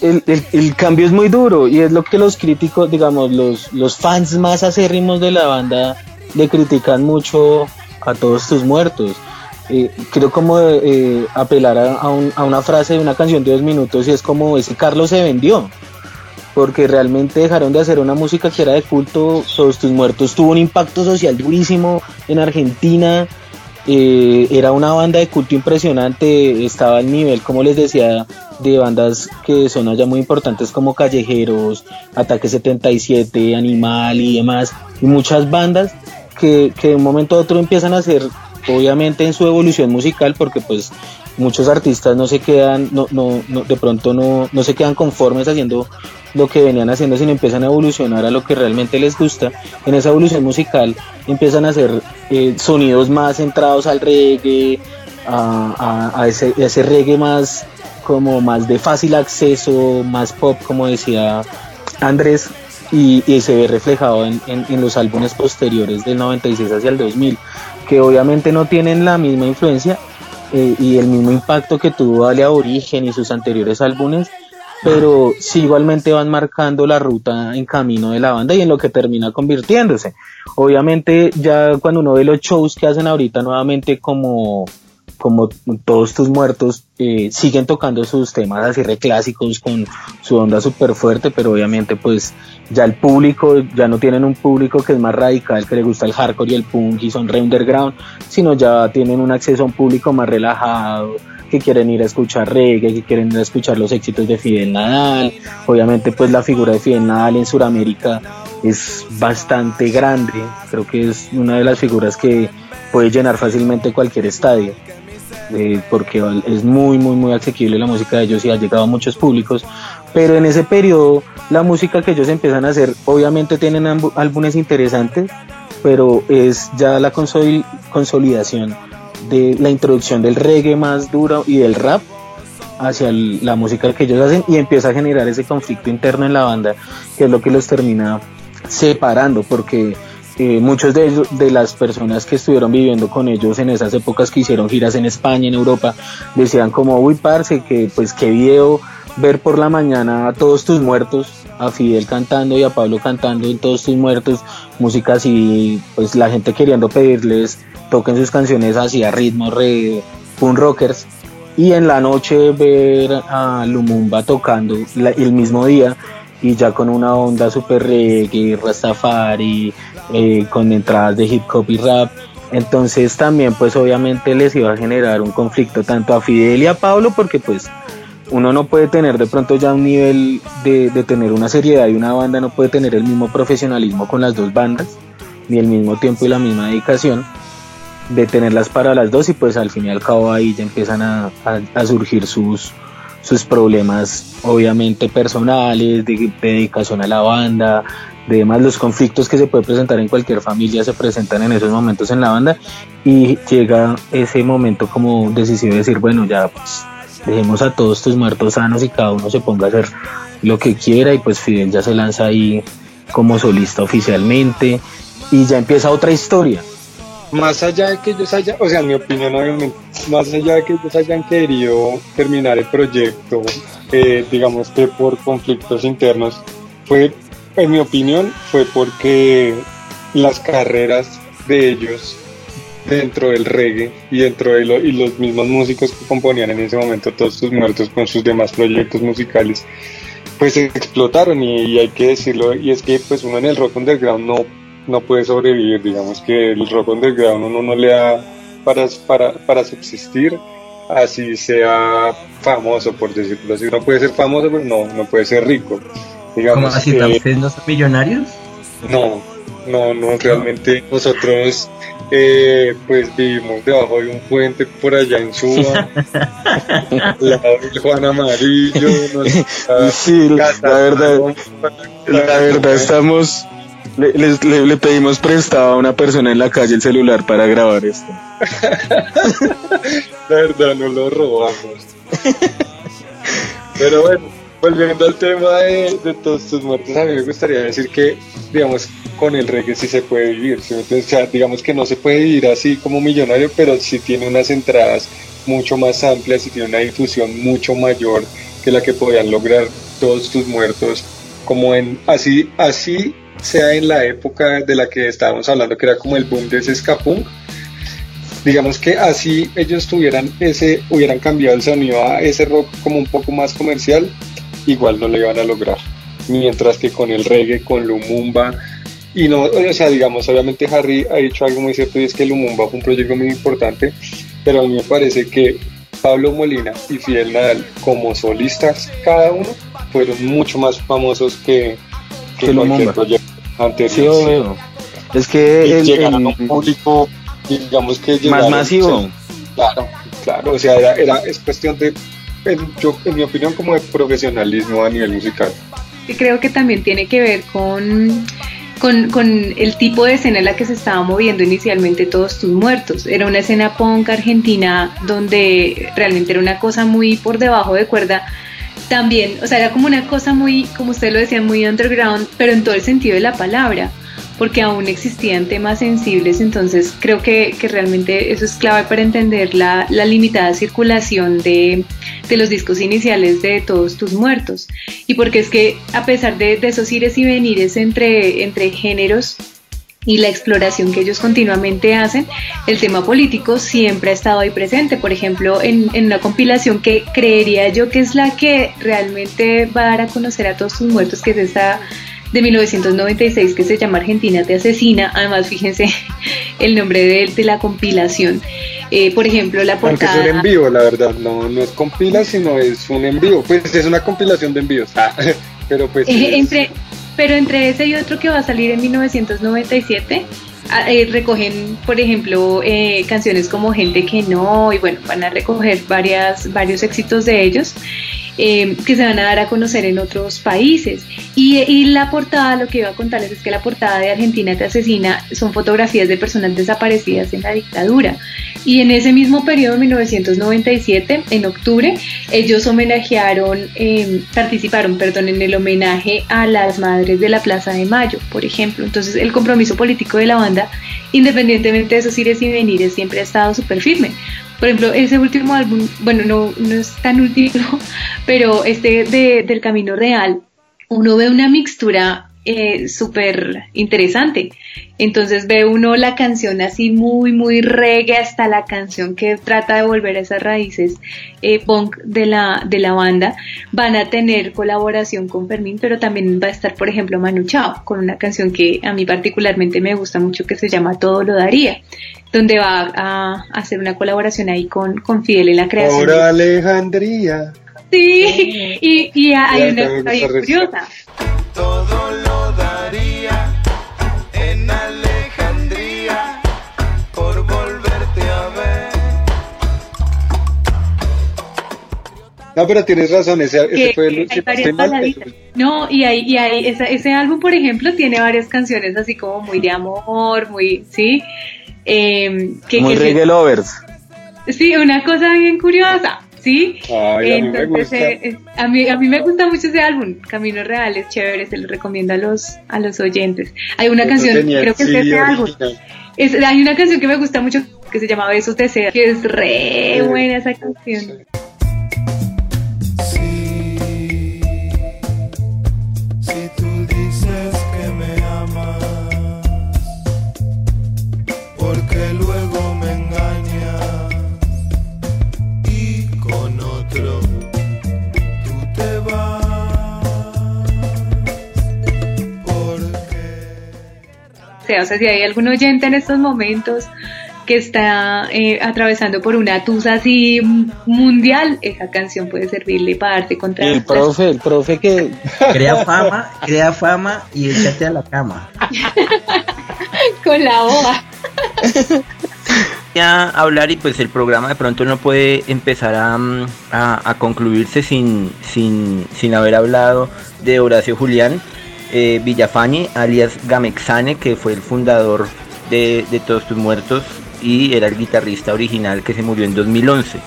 el, el- el cambio es muy duro y es lo que los críticos, digamos, los, los fans más acérrimos de la banda le critican mucho a todos tus muertos. Eh, quiero como eh, apelar a, a un- a una frase de una canción de dos minutos y es como ese Carlos se vendió porque realmente dejaron de hacer una música que era de culto, Todos tus muertos tuvo un impacto social durísimo en Argentina, eh, era una banda de culto impresionante, estaba al nivel, como les decía, de bandas que son allá muy importantes como Callejeros, Ataque 77, Animal y demás, y muchas bandas que, que de un momento a otro empiezan a hacer, obviamente en su evolución musical, porque pues muchos artistas no se quedan, no, no, no- de pronto no, no se quedan conformes haciendo lo que venían haciendo, sino empiezan a evolucionar a lo que realmente les gusta. En esa evolución musical empiezan a hacer eh, sonidos más centrados al reggae, a, a- a ese, a ese reggae más como más de fácil acceso, más pop, como decía Andrés, y, se ve reflejado en, en- en los álbumes posteriores del 96 hacia el 2000, que obviamente no tienen la misma influencia eh, y el mismo impacto que tuvo Dale a Origen y sus anteriores álbumes, pero sí igualmente van marcando la ruta en camino de la banda y en lo que termina convirtiéndose. Obviamente ya cuando uno ve los shows que hacen ahorita nuevamente como como todos tus muertos eh, siguen tocando sus temas así reclásicos con su onda súper fuerte, pero obviamente pues ya el público, ya no tienen un público que es más radical, que le gusta el hardcore y el punk y son re underground, sino ya tienen un acceso a un público más relajado, que quieren ir a escuchar reggae, que quieren ir a escuchar los éxitos de Fidel Nadal. Obviamente pues la figura de Fidel Nadal en Sudamérica es bastante grande, creo que es una de las figuras que puede llenar fácilmente cualquier estadio. Eh, porque es muy muy muy asequible la música de ellos y ha llegado a muchos públicos pero en ese periodo la música que ellos empiezan a hacer obviamente tienen álbumes interesantes pero es ya la consol- consolidación de la introducción del reggae más duro y del rap hacia el- la música que ellos hacen y empieza a generar ese conflicto interno en la banda que es lo que los termina separando porque eh, muchos de, de las personas que estuvieron viviendo con ellos en esas épocas que hicieron giras en España, en Europa, decían como, uy, parce, que pues qué video ver por la mañana a todos tus muertos, a Fidel cantando y a Pablo cantando en todos tus muertos, música así, pues la gente queriendo pedirles, toquen sus canciones así a ritmo, re punk rockers, y en la noche ver a Lumumba tocando el mismo día y ya con una onda super reggae, rastafari, eh, con entradas de hip hop y rap. Entonces también pues obviamente les iba a generar un conflicto tanto a Fidel y a Pablo porque pues uno no puede tener de pronto ya un nivel de, tener una seriedad y una banda no puede tener el mismo profesionalismo con las dos bandas, ni el mismo tiempo y la misma dedicación de tenerlas para las dos y pues al fin y al cabo ahí ya empiezan a surgir sus, sus problemas obviamente personales, de, dedicación a la banda, de demás los conflictos que se puede presentar en cualquier familia se presentan en esos momentos en la banda y llega ese momento como decisivo de decir, bueno, ya pues dejemos a todos estos muertos sanos y cada uno se ponga a hacer lo que quiera y pues Fidel ya se lanza ahí como solista oficialmente y ya empieza otra historia. Más allá de que ellos hayan, o sea, mi opinión obviamente, más allá de que ellos hayan querido terminar el proyecto, eh, digamos que por conflictos internos, fue, en mi opinión, fue porque las carreras de ellos dentro del reggae y dentro de lo, y los mismos músicos que componían en ese momento todos sus muertos con sus demás proyectos musicales pues explotaron y, hay que decirlo y es que pues uno en el rock underground no no puede sobrevivir digamos que el rock underground uno no le da para, para, para subsistir así sea famoso por decirlo así uno puede ser famoso pero no no puede ser rico digamos ¿Cómo así? ¿Ustedes no son millonarios? no no no realmente nosotros eh, pues vivimos debajo de un puente por allá en Suba, el Juan Amarillo, sí, la, verdad, la verdad estamos, le, le, pedimos prestado a una persona en la calle el celular para grabar esto. la verdad, no lo robamos. Pero bueno, volviendo al tema de, de todos tus muertos, a mí me gustaría decir que, digamos, con el reggae sí se puede vivir. O sea, digamos que no se puede vivir así como millonario, pero sí tiene unas entradas mucho más amplias y tiene una difusión mucho mayor que la que podían lograr todos tus muertos. Como en así, así sea en la época de la que estábamos hablando, que era como el boom de ese escapung. Digamos que así ellos tuvieran ese, hubieran cambiado el sonido a ese rock como un poco más comercial, igual no lo iban a lograr. Mientras que con el reggae, con Lumumba, y no, o sea, digamos, obviamente Harry ha dicho algo muy cierto y es que Lumumba fue un proyecto muy importante, pero a mí me parece que Pablo Molina y Fidel Nadal como solistas, cada uno, fueron mucho más famosos que, que cualquier proyecto anterior. Es que el, a un público, digamos que más masivo. claro, claro, o sea, era, era, es cuestión de, en, yo, en mi opinión, como de profesionalismo a nivel musical. Y creo que también tiene que ver con con, con, el tipo de escena en la que se estaba moviendo inicialmente todos tus muertos. Era una escena punk argentina donde realmente era una cosa muy por debajo de cuerda. También, o sea, era como una cosa muy, como usted lo decía, muy underground, pero en todo el sentido de la palabra porque aún existían temas sensibles, entonces creo que, que realmente eso es clave para entender la, la limitada circulación de, de, los discos iniciales de todos tus muertos. Y porque es que a pesar de, de esos ires y venires entre, entre géneros, y la exploración que ellos continuamente hacen, el tema político siempre ha estado ahí presente. Por ejemplo, en, en, una compilación que creería yo que es la que realmente va a dar a conocer a todos sus muertos, que es esta de 1996 que se llama Argentina te asesina. Además, fíjense el nombre de, de la compilación. Eh, por ejemplo, la portada. Aunque es un envío, la verdad, no, no es compila, sino es un envío. Pues es una compilación de envíos. Ah, pero pues. Eh, entre, pero entre ese y otro que va a salir en 1997. Ah, eh, recogen, por ejemplo, eh, canciones como Gente que no, y bueno, van a recoger varias, varios éxitos de ellos. Eh, que se van a dar a conocer en otros países. Y, la portada, lo que iba a contarles es que la portada de Argentina te asesina son fotografías de personas desaparecidas en la dictadura. Y en ese mismo periodo, 1997, en octubre, ellos homenajearon, eh, participaron, perdón, en el homenaje a las madres de la Plaza de Mayo, por ejemplo. Entonces, el compromiso político de la banda, independientemente de esos ires y venires, siempre ha estado súper firme. Por ejemplo, ese último álbum, bueno, no, no es tan último, pero este de, del Camino Real, uno ve una mixtura eh, súper interesante. Entonces ve uno la canción así muy, muy reggae hasta la canción que trata de volver a esas raíces eh, punk de la, de la banda. Van a tener colaboración con Fermín, pero también va a estar, por ejemplo, Manu Chao, con una canción que a mí particularmente me gusta mucho que se llama Todo lo daría donde va a hacer una colaboración ahí con, con Fidel en la creación. Ahora Alejandría. Sí, y, y hay una cosa bien curiosa. Todo lo daría en Alejandría por volverte a ver. No, pero tienes razón, ese, ese que fue el hay varias estoy mal. No, y hay, y hay esa- ese álbum, por ejemplo, tiene varias canciones así como muy de amor, muy, ¿sí? Eh, que, Muy que- reggae lovers. Sí, una cosa bien curiosa, ¿sí? Ay, a mí me Entonces, gusta. eh, a, mí, a mí me gusta mucho ese álbum, Caminos Reales, chévere, se lo recomiendo a los, a los oyentes. Hay una Eso canción, creo que es ese álbum. Es- hay una canción que me gusta mucho que se llama Besos de Seda, que es re Sí. buena esa canción. Sí, sea, o sea, si hay algún oyente en estos momentos que está eh, atravesando por una tusa así mundial, esa canción puede servirle para darte contra Y el profe, el profe que Crea fama, crea fama y échate a la cama. con la hoja. a hablar y pues el programa de pronto no puede empezar a, mm, a- a concluirse sin, sin, sin haber hablado de Horacio Julián eh, Villafañe, alias Gamexane, que fue el fundador de, Todos Tus Muertos y era el guitarrista original que se murió en 2011.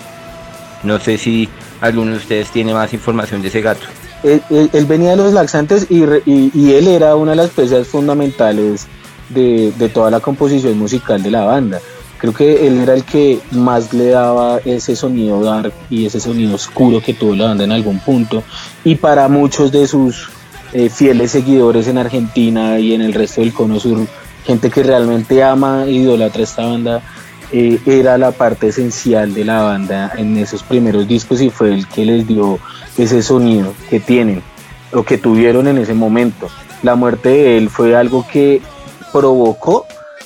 No sé si alguno de ustedes tiene más información de ese gato. él, venía de los laxantes y él era una de las piezas fundamentales de, de toda la composición musical de la banda. Creo que él era el que más le daba ese sonido dark y ese sonido oscuro que tuvo la banda en algún punto. Y para muchos de sus eh, fieles seguidores en Argentina y en el resto del cono sur, gente que realmente ama e idolatra esta banda, eh, era la parte esencial de la banda en esos primeros discos y fue el que les dio ese sonido que tienen o que tuvieron en ese momento. La muerte de él fue algo que provocó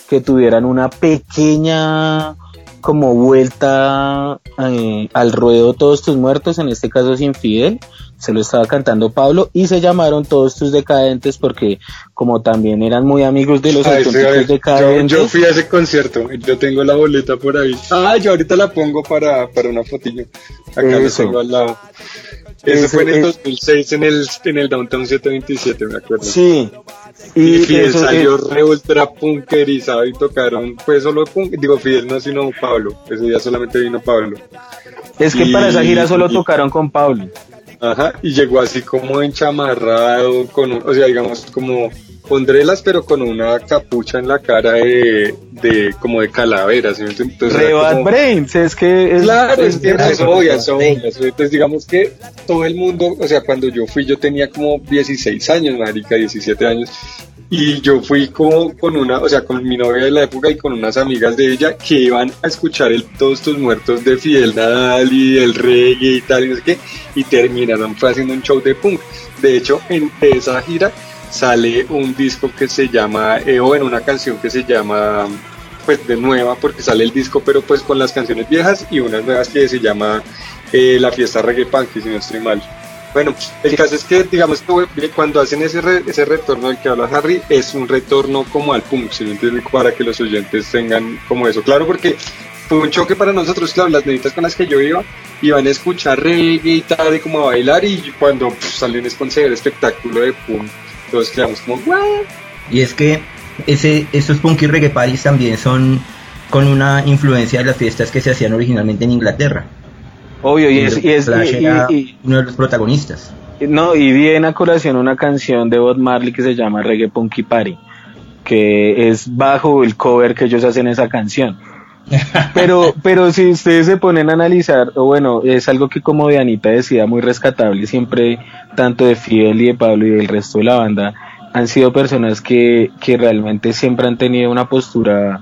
que tuvieran una pequeña como vuelta eh, al ruedo todos tus muertos, en este caso sin Fidel, se lo estaba cantando Pablo y se llamaron todos tus decadentes porque como también eran muy amigos de los Ay, auténticos decadentes. yo fui a ese concierto, yo tengo la boleta por ahí. Ah, yo ahorita la pongo para, para una fotillo. Acá la tengo al lado. Eso fue en el es- 2006 en el, en el Downtown 727, me acuerdo. Sí. Y, Y Fidel eso salió es- re ultra punkerizado y tocaron, pues solo punk, digo Fidel no, sino Pablo. Ese día solamente vino Pablo. Es que Y- para esa gira solo y- tocaron con Pablo. Ajá, y llegó así como enchamarrado, con, un- o sea, digamos, como con drelas, pero con una capucha en la cara de, de como de calavera, ¿sí? Entonces, Re era Bad como- Brains, es que es, Claro, es- que es- es- Entonces, digamos que todo el mundo, o sea, cuando yo fui, yo tenía como 16 años, marica, 17 años, y yo fui como con una, o sea, con mi novia de la época y con unas amigas de ella que iban a escuchar el Todos tus muertos de Fidel Nadal y el reggae y tal, y no sé qué, y terminaron haciendo un show de punk. De hecho, en esa gira sale un disco que se llama, eh, o en una canción que se llama pues de nueva porque sale el disco pero pues con las canciones viejas y unas nuevas que se llama eh, la fiesta reggae punk si no estoy mal bueno el caso es que digamos cuando hacen ese re- ese retorno del que habla Harry es un retorno como al punk ¿sí para que los oyentes tengan como eso claro porque fue un choque para nosotros claro las nenitas con las que yo iba iban a escuchar reggae y tal y como a bailar y cuando pff, salió un el espectáculo de punk todos quedamos como. Y es que ese, esos punky reggae parties también son con una influencia de las fiestas que se hacían originalmente en Inglaterra. Obvio, y es, y es- Flash y- era y- y- uno de los protagonistas. no, y viene a colación una canción de Bob Marley que se llama Reggae Punky Party, que es bajo el cover que ellos hacen esa canción. Pero, pero si ustedes se ponen a analizar, o bueno, es algo que como de Anita decía, muy rescatable, siempre tanto de Fidel y de Pablo y del resto de la banda, han sido personas que, que realmente siempre han tenido una postura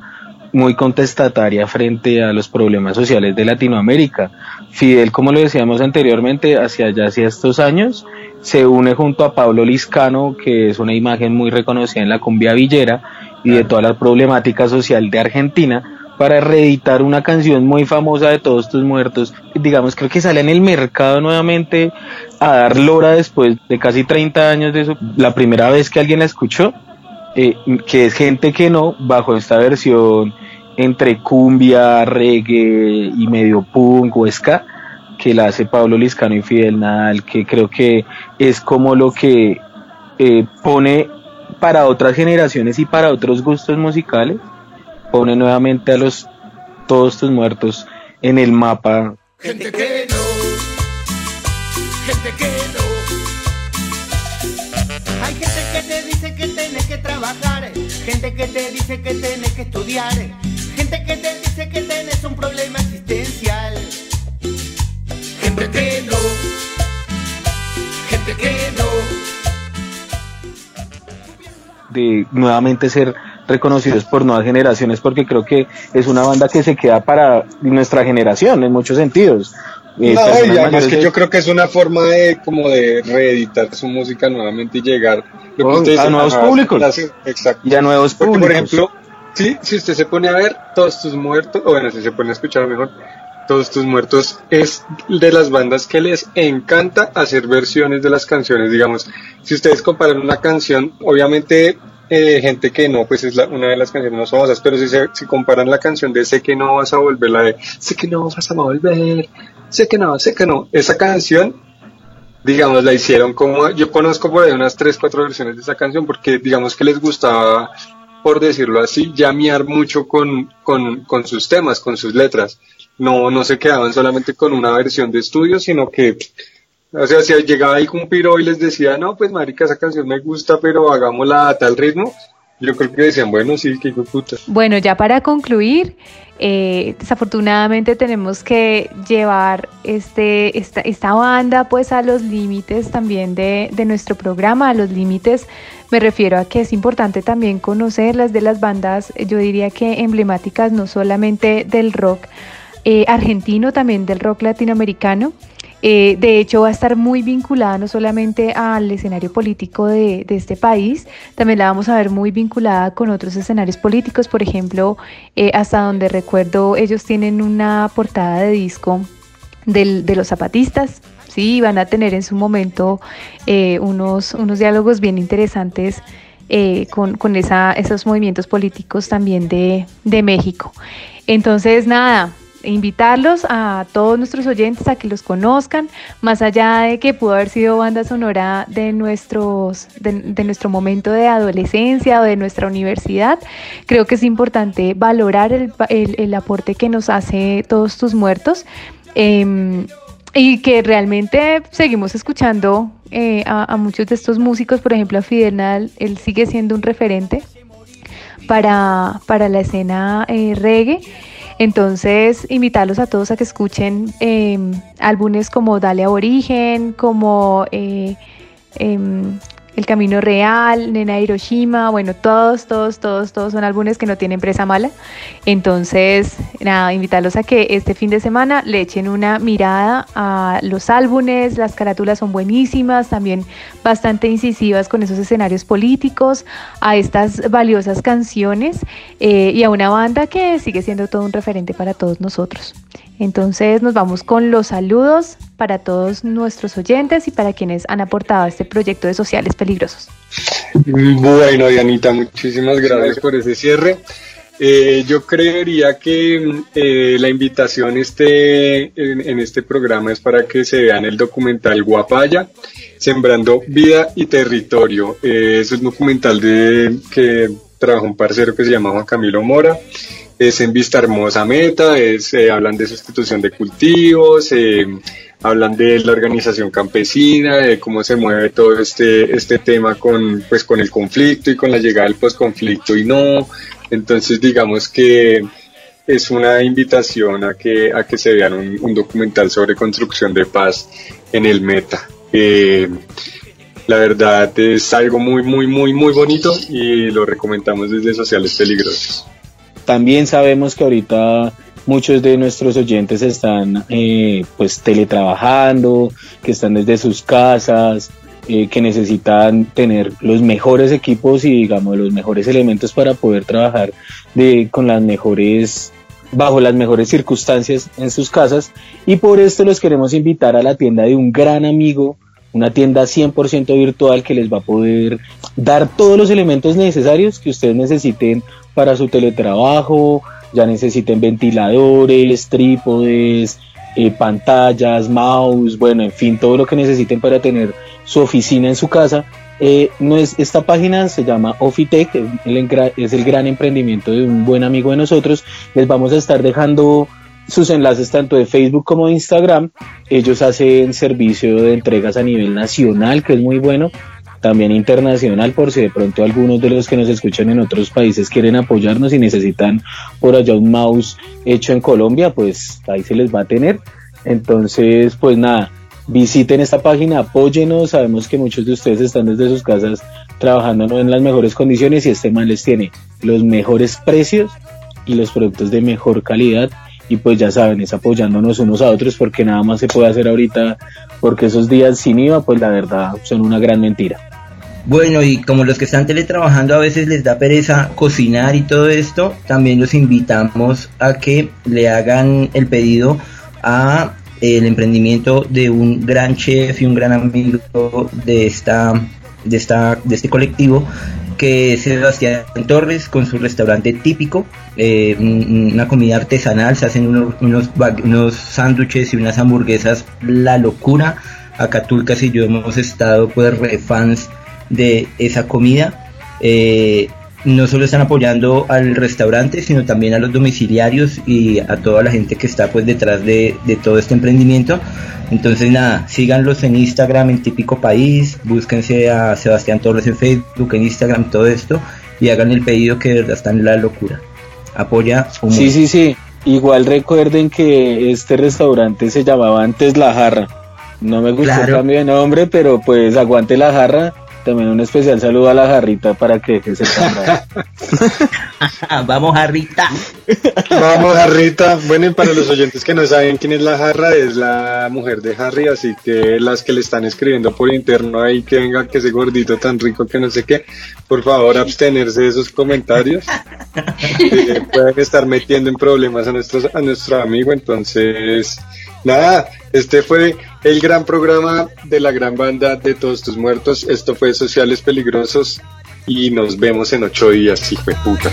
muy contestataria frente a los problemas sociales de Latinoamérica. Fidel, como lo decíamos anteriormente, hacia allá, hacia estos años, se une junto a Pablo Liscano, que es una imagen muy reconocida en la cumbia villera y de toda la problemática social de Argentina, para reeditar una canción muy famosa de Todos tus muertos. Digamos, creo que sale en el mercado nuevamente a dar lora después de casi 30 años de su, la primera vez que alguien la escuchó, eh, que es gente que no, bajo esta versión entre cumbia, reggae y medio punk o ska, que la hace Pablo Liscano y Fidel Nadal, que creo que es como lo que eh, pone para otras generaciones y para otros gustos musicales, pone nuevamente a los todos tus muertos en el mapa. Gente que no, gente que no. Hay gente que te dice que tienes que trabajar, gente que te dice que tienes que estudiar, gente que te dice que tienes un problema existencial. Gente que no, gente que no. de nuevamente ser reconocidos por nuevas generaciones porque creo que es una banda que se queda para nuestra generación en muchos sentidos. Eh, No, y además que de- yo creo que es una forma de como de reeditar su música nuevamente y llegar Oh, a nuevos ajá, públicos. las- Exacto. y a nuevos Porque, públicos. por ejemplo, sí, si usted se pone a ver Todos tus muertos, o bueno, si se pone a escuchar mejor, Todos tus muertos es de las bandas que les encanta hacer versiones de las canciones, digamos. Si ustedes comparan una canción, obviamente eh, gente que no, pues es la- una de las canciones más famosas, pero si, se, si comparan la canción de Sé que no vas a volver, la de Sé que no vas a volver, sé que no, sé que no, esa canción digamos, la hicieron como, yo conozco por ahí unas tres, cuatro versiones de esa canción porque digamos que les gustaba, por decirlo así, llamear mucho con, con, con sus temas, con sus letras. No, no se quedaban solamente con una versión de estudio, sino que, o sea, si llegaba ahí un piro y les decía, no, pues marica, esa canción me gusta, pero hagámosla a tal ritmo, yo creo que decían, bueno, sí, de puta. Bueno, ya para concluir, eh, desafortunadamente tenemos que llevar este, esta, esta banda pues a los límites también de, de nuestro programa, a los límites me refiero a que es importante también conocerlas de las bandas, eh, yo diría que emblemáticas no solamente del rock eh, argentino, también del rock latinoamericano. Eh, de hecho, va a estar muy vinculada no solamente al escenario político de, de este país, también la vamos a ver muy vinculada con otros escenarios políticos. Por ejemplo, eh, hasta donde recuerdo, ellos tienen una portada de disco de los zapatistas. Sí, van a tener en su momento eh, unos, unos diálogos bien interesantes eh, con, con esa- esos movimientos políticos también de, de México. Entonces, nada, invitarlos a todos nuestros oyentes a que los conozcan, más allá de que pudo haber sido banda sonora de, nuestros, de, de nuestro momento de adolescencia o de nuestra universidad, creo que es importante valorar el, el- el aporte que nos hace Todos tus muertos. Em, y que realmente seguimos escuchando eh, a, muchos de estos músicos, por ejemplo a Fidel él sigue siendo un referente para, para la escena eh, reggae. Entonces, invitarlos a todos a que escuchen eh, álbumes como Dale a Origen, como eh, em, El Camino Real, Nena Hiroshima, bueno, todos, todos, todos, todos son álbumes que no tienen presa mala. Entonces, nada, invitarlos a que este fin de semana le echen una mirada a los álbumes, las carátulas son buenísimas, también bastante incisivas con esos escenarios políticos, a estas valiosas canciones eh, y a una banda que sigue siendo todo un referente para todos nosotros. Entonces nos vamos con los saludos para todos nuestros oyentes y para quienes han aportado a este proyecto de Sociales Peligrosos. Bueno, Dianita, muchísimas gracias por ese cierre. Eh, yo creería que eh, la invitación este, en, este programa es para que se vean el documental Guapaya, Sembrando Vida y Territorio. Eh, es un documental de que trabajó un parcero que se llama Juan Camilo Mora. Es en Vista Hermosa Meta, es, eh, hablan de sustitución de cultivos, eh, hablan de la organización campesina, de cómo se mueve todo este, este tema con, pues, con el conflicto y con la llegada del posconflicto y no. Entonces, digamos que es una invitación a que, a que se vean un, documental sobre construcción de paz en el Meta. Eh, la verdad es algo muy, muy, muy, muy bonito y lo recomendamos desde Sociales Peligrosos. También sabemos que ahorita muchos de nuestros oyentes están eh, pues teletrabajando, que están desde sus casas, eh, que necesitan tener los mejores equipos y digamos los mejores elementos para poder trabajar de, con las mejores bajo las mejores circunstancias en sus casas. Y por esto los queremos invitar a la tienda de un gran amigo una tienda 100% virtual que les va a poder dar todos los elementos necesarios que ustedes necesiten para su teletrabajo, ya necesiten ventiladores, trípodes, eh, pantallas, mouse, bueno, en fin, todo lo que necesiten para tener su oficina en su casa. Eh, no es, esta página se llama Ofitec, es el, es el gran emprendimiento de un buen amigo de nosotros. Les vamos a estar dejando sus enlaces tanto de Facebook como de Instagram. Ellos hacen servicio de entregas a nivel nacional, que es muy bueno, también internacional, por si de pronto algunos de los que nos escuchan en otros países quieren apoyarnos y necesitan por allá un mouse hecho en Colombia, pues ahí se les va a tener. Entonces, pues nada, visiten esta página, apóyenos, sabemos que muchos de ustedes están desde sus casas trabajando en las mejores condiciones y este man les tiene los mejores precios y los productos de mejor calidad y pues ya saben, es apoyándonos unos a otros porque nada más se puede hacer ahorita porque esos días sin IVA pues la verdad son una gran mentira. Bueno, y como los que están teletrabajando a veces les da pereza cocinar y todo esto, también los invitamos a que le hagan el pedido a el emprendimiento de un gran chef y un gran amigo de esta de esta de este colectivo que es Sebastián Torres con su restaurante típico, eh, un- una comida artesanal, se hacen unos, unos, sándwiches y unas hamburguesas, la locura. Acá Tulcas y yo hemos estado pues re fans de esa comida. Eh, no solo están apoyando al restaurante, sino también a los domiciliarios y a toda la gente que está pues detrás de, de todo este emprendimiento. Entonces nada, síganlos en Instagram en Típico País, búsquense a Sebastián Torres en Facebook, en Instagram, todo esto, y hagan el pedido que de verdad está en la locura. Apoya un Sí, sí, sí. Igual recuerden que este restaurante se llamaba antes La Jarra. No me gustó el Claro. cambio de nombre, pero pues aguante La Jarra. También un especial saludo a La Jarrita para que, que se cambie. Vamos Jarrita. Vamos, Jarrita. Bueno, y para los oyentes que no saben quién es la jarra, es la mujer de Harry, así que las que le están escribiendo por interno ahí que venga que ese gordito tan rico que no sé qué, por favor abstenerse de esos comentarios. Eh, pueden estar metiendo en problemas a, nuestros, a nuestro amigo, entonces, Nada, este fue el gran programa de la gran banda de Todos Tus Muertos. Esto fue Sociales Peligrosos y nos vemos en ocho días, hijo de puta.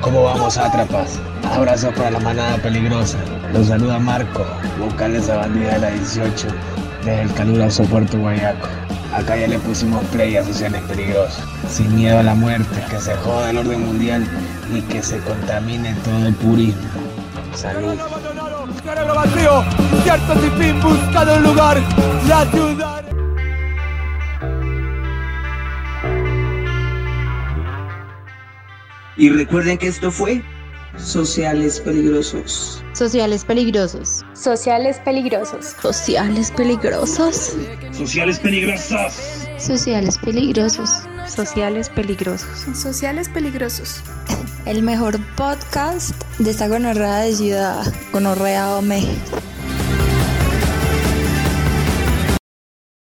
¿Cómo vamos, atrapas? Abrazo para la manada peligrosa. Los saluda Marco, vocales a bandida de la 18, desde el caluroso Puerto Guayaco. Acá ya le pusimos play a sociales peligrosos. Sin miedo a la muerte, que se joda el orden mundial y que se contamine todo el purismo. Salud. Cerebro vacío, cierto sin fin, buscando un lugar, la ciudad. Y recuerden que esto fue Sociales peligrosos. Sociales peligrosos. Sociales peligrosos. Sociales peligrosos. Sociales peligrosos. Sociales peligrosos. Sociales peligrosos. Sociales peligrosos. El mejor podcast de esta gonorrea de ciudad. Gonorrea Ome.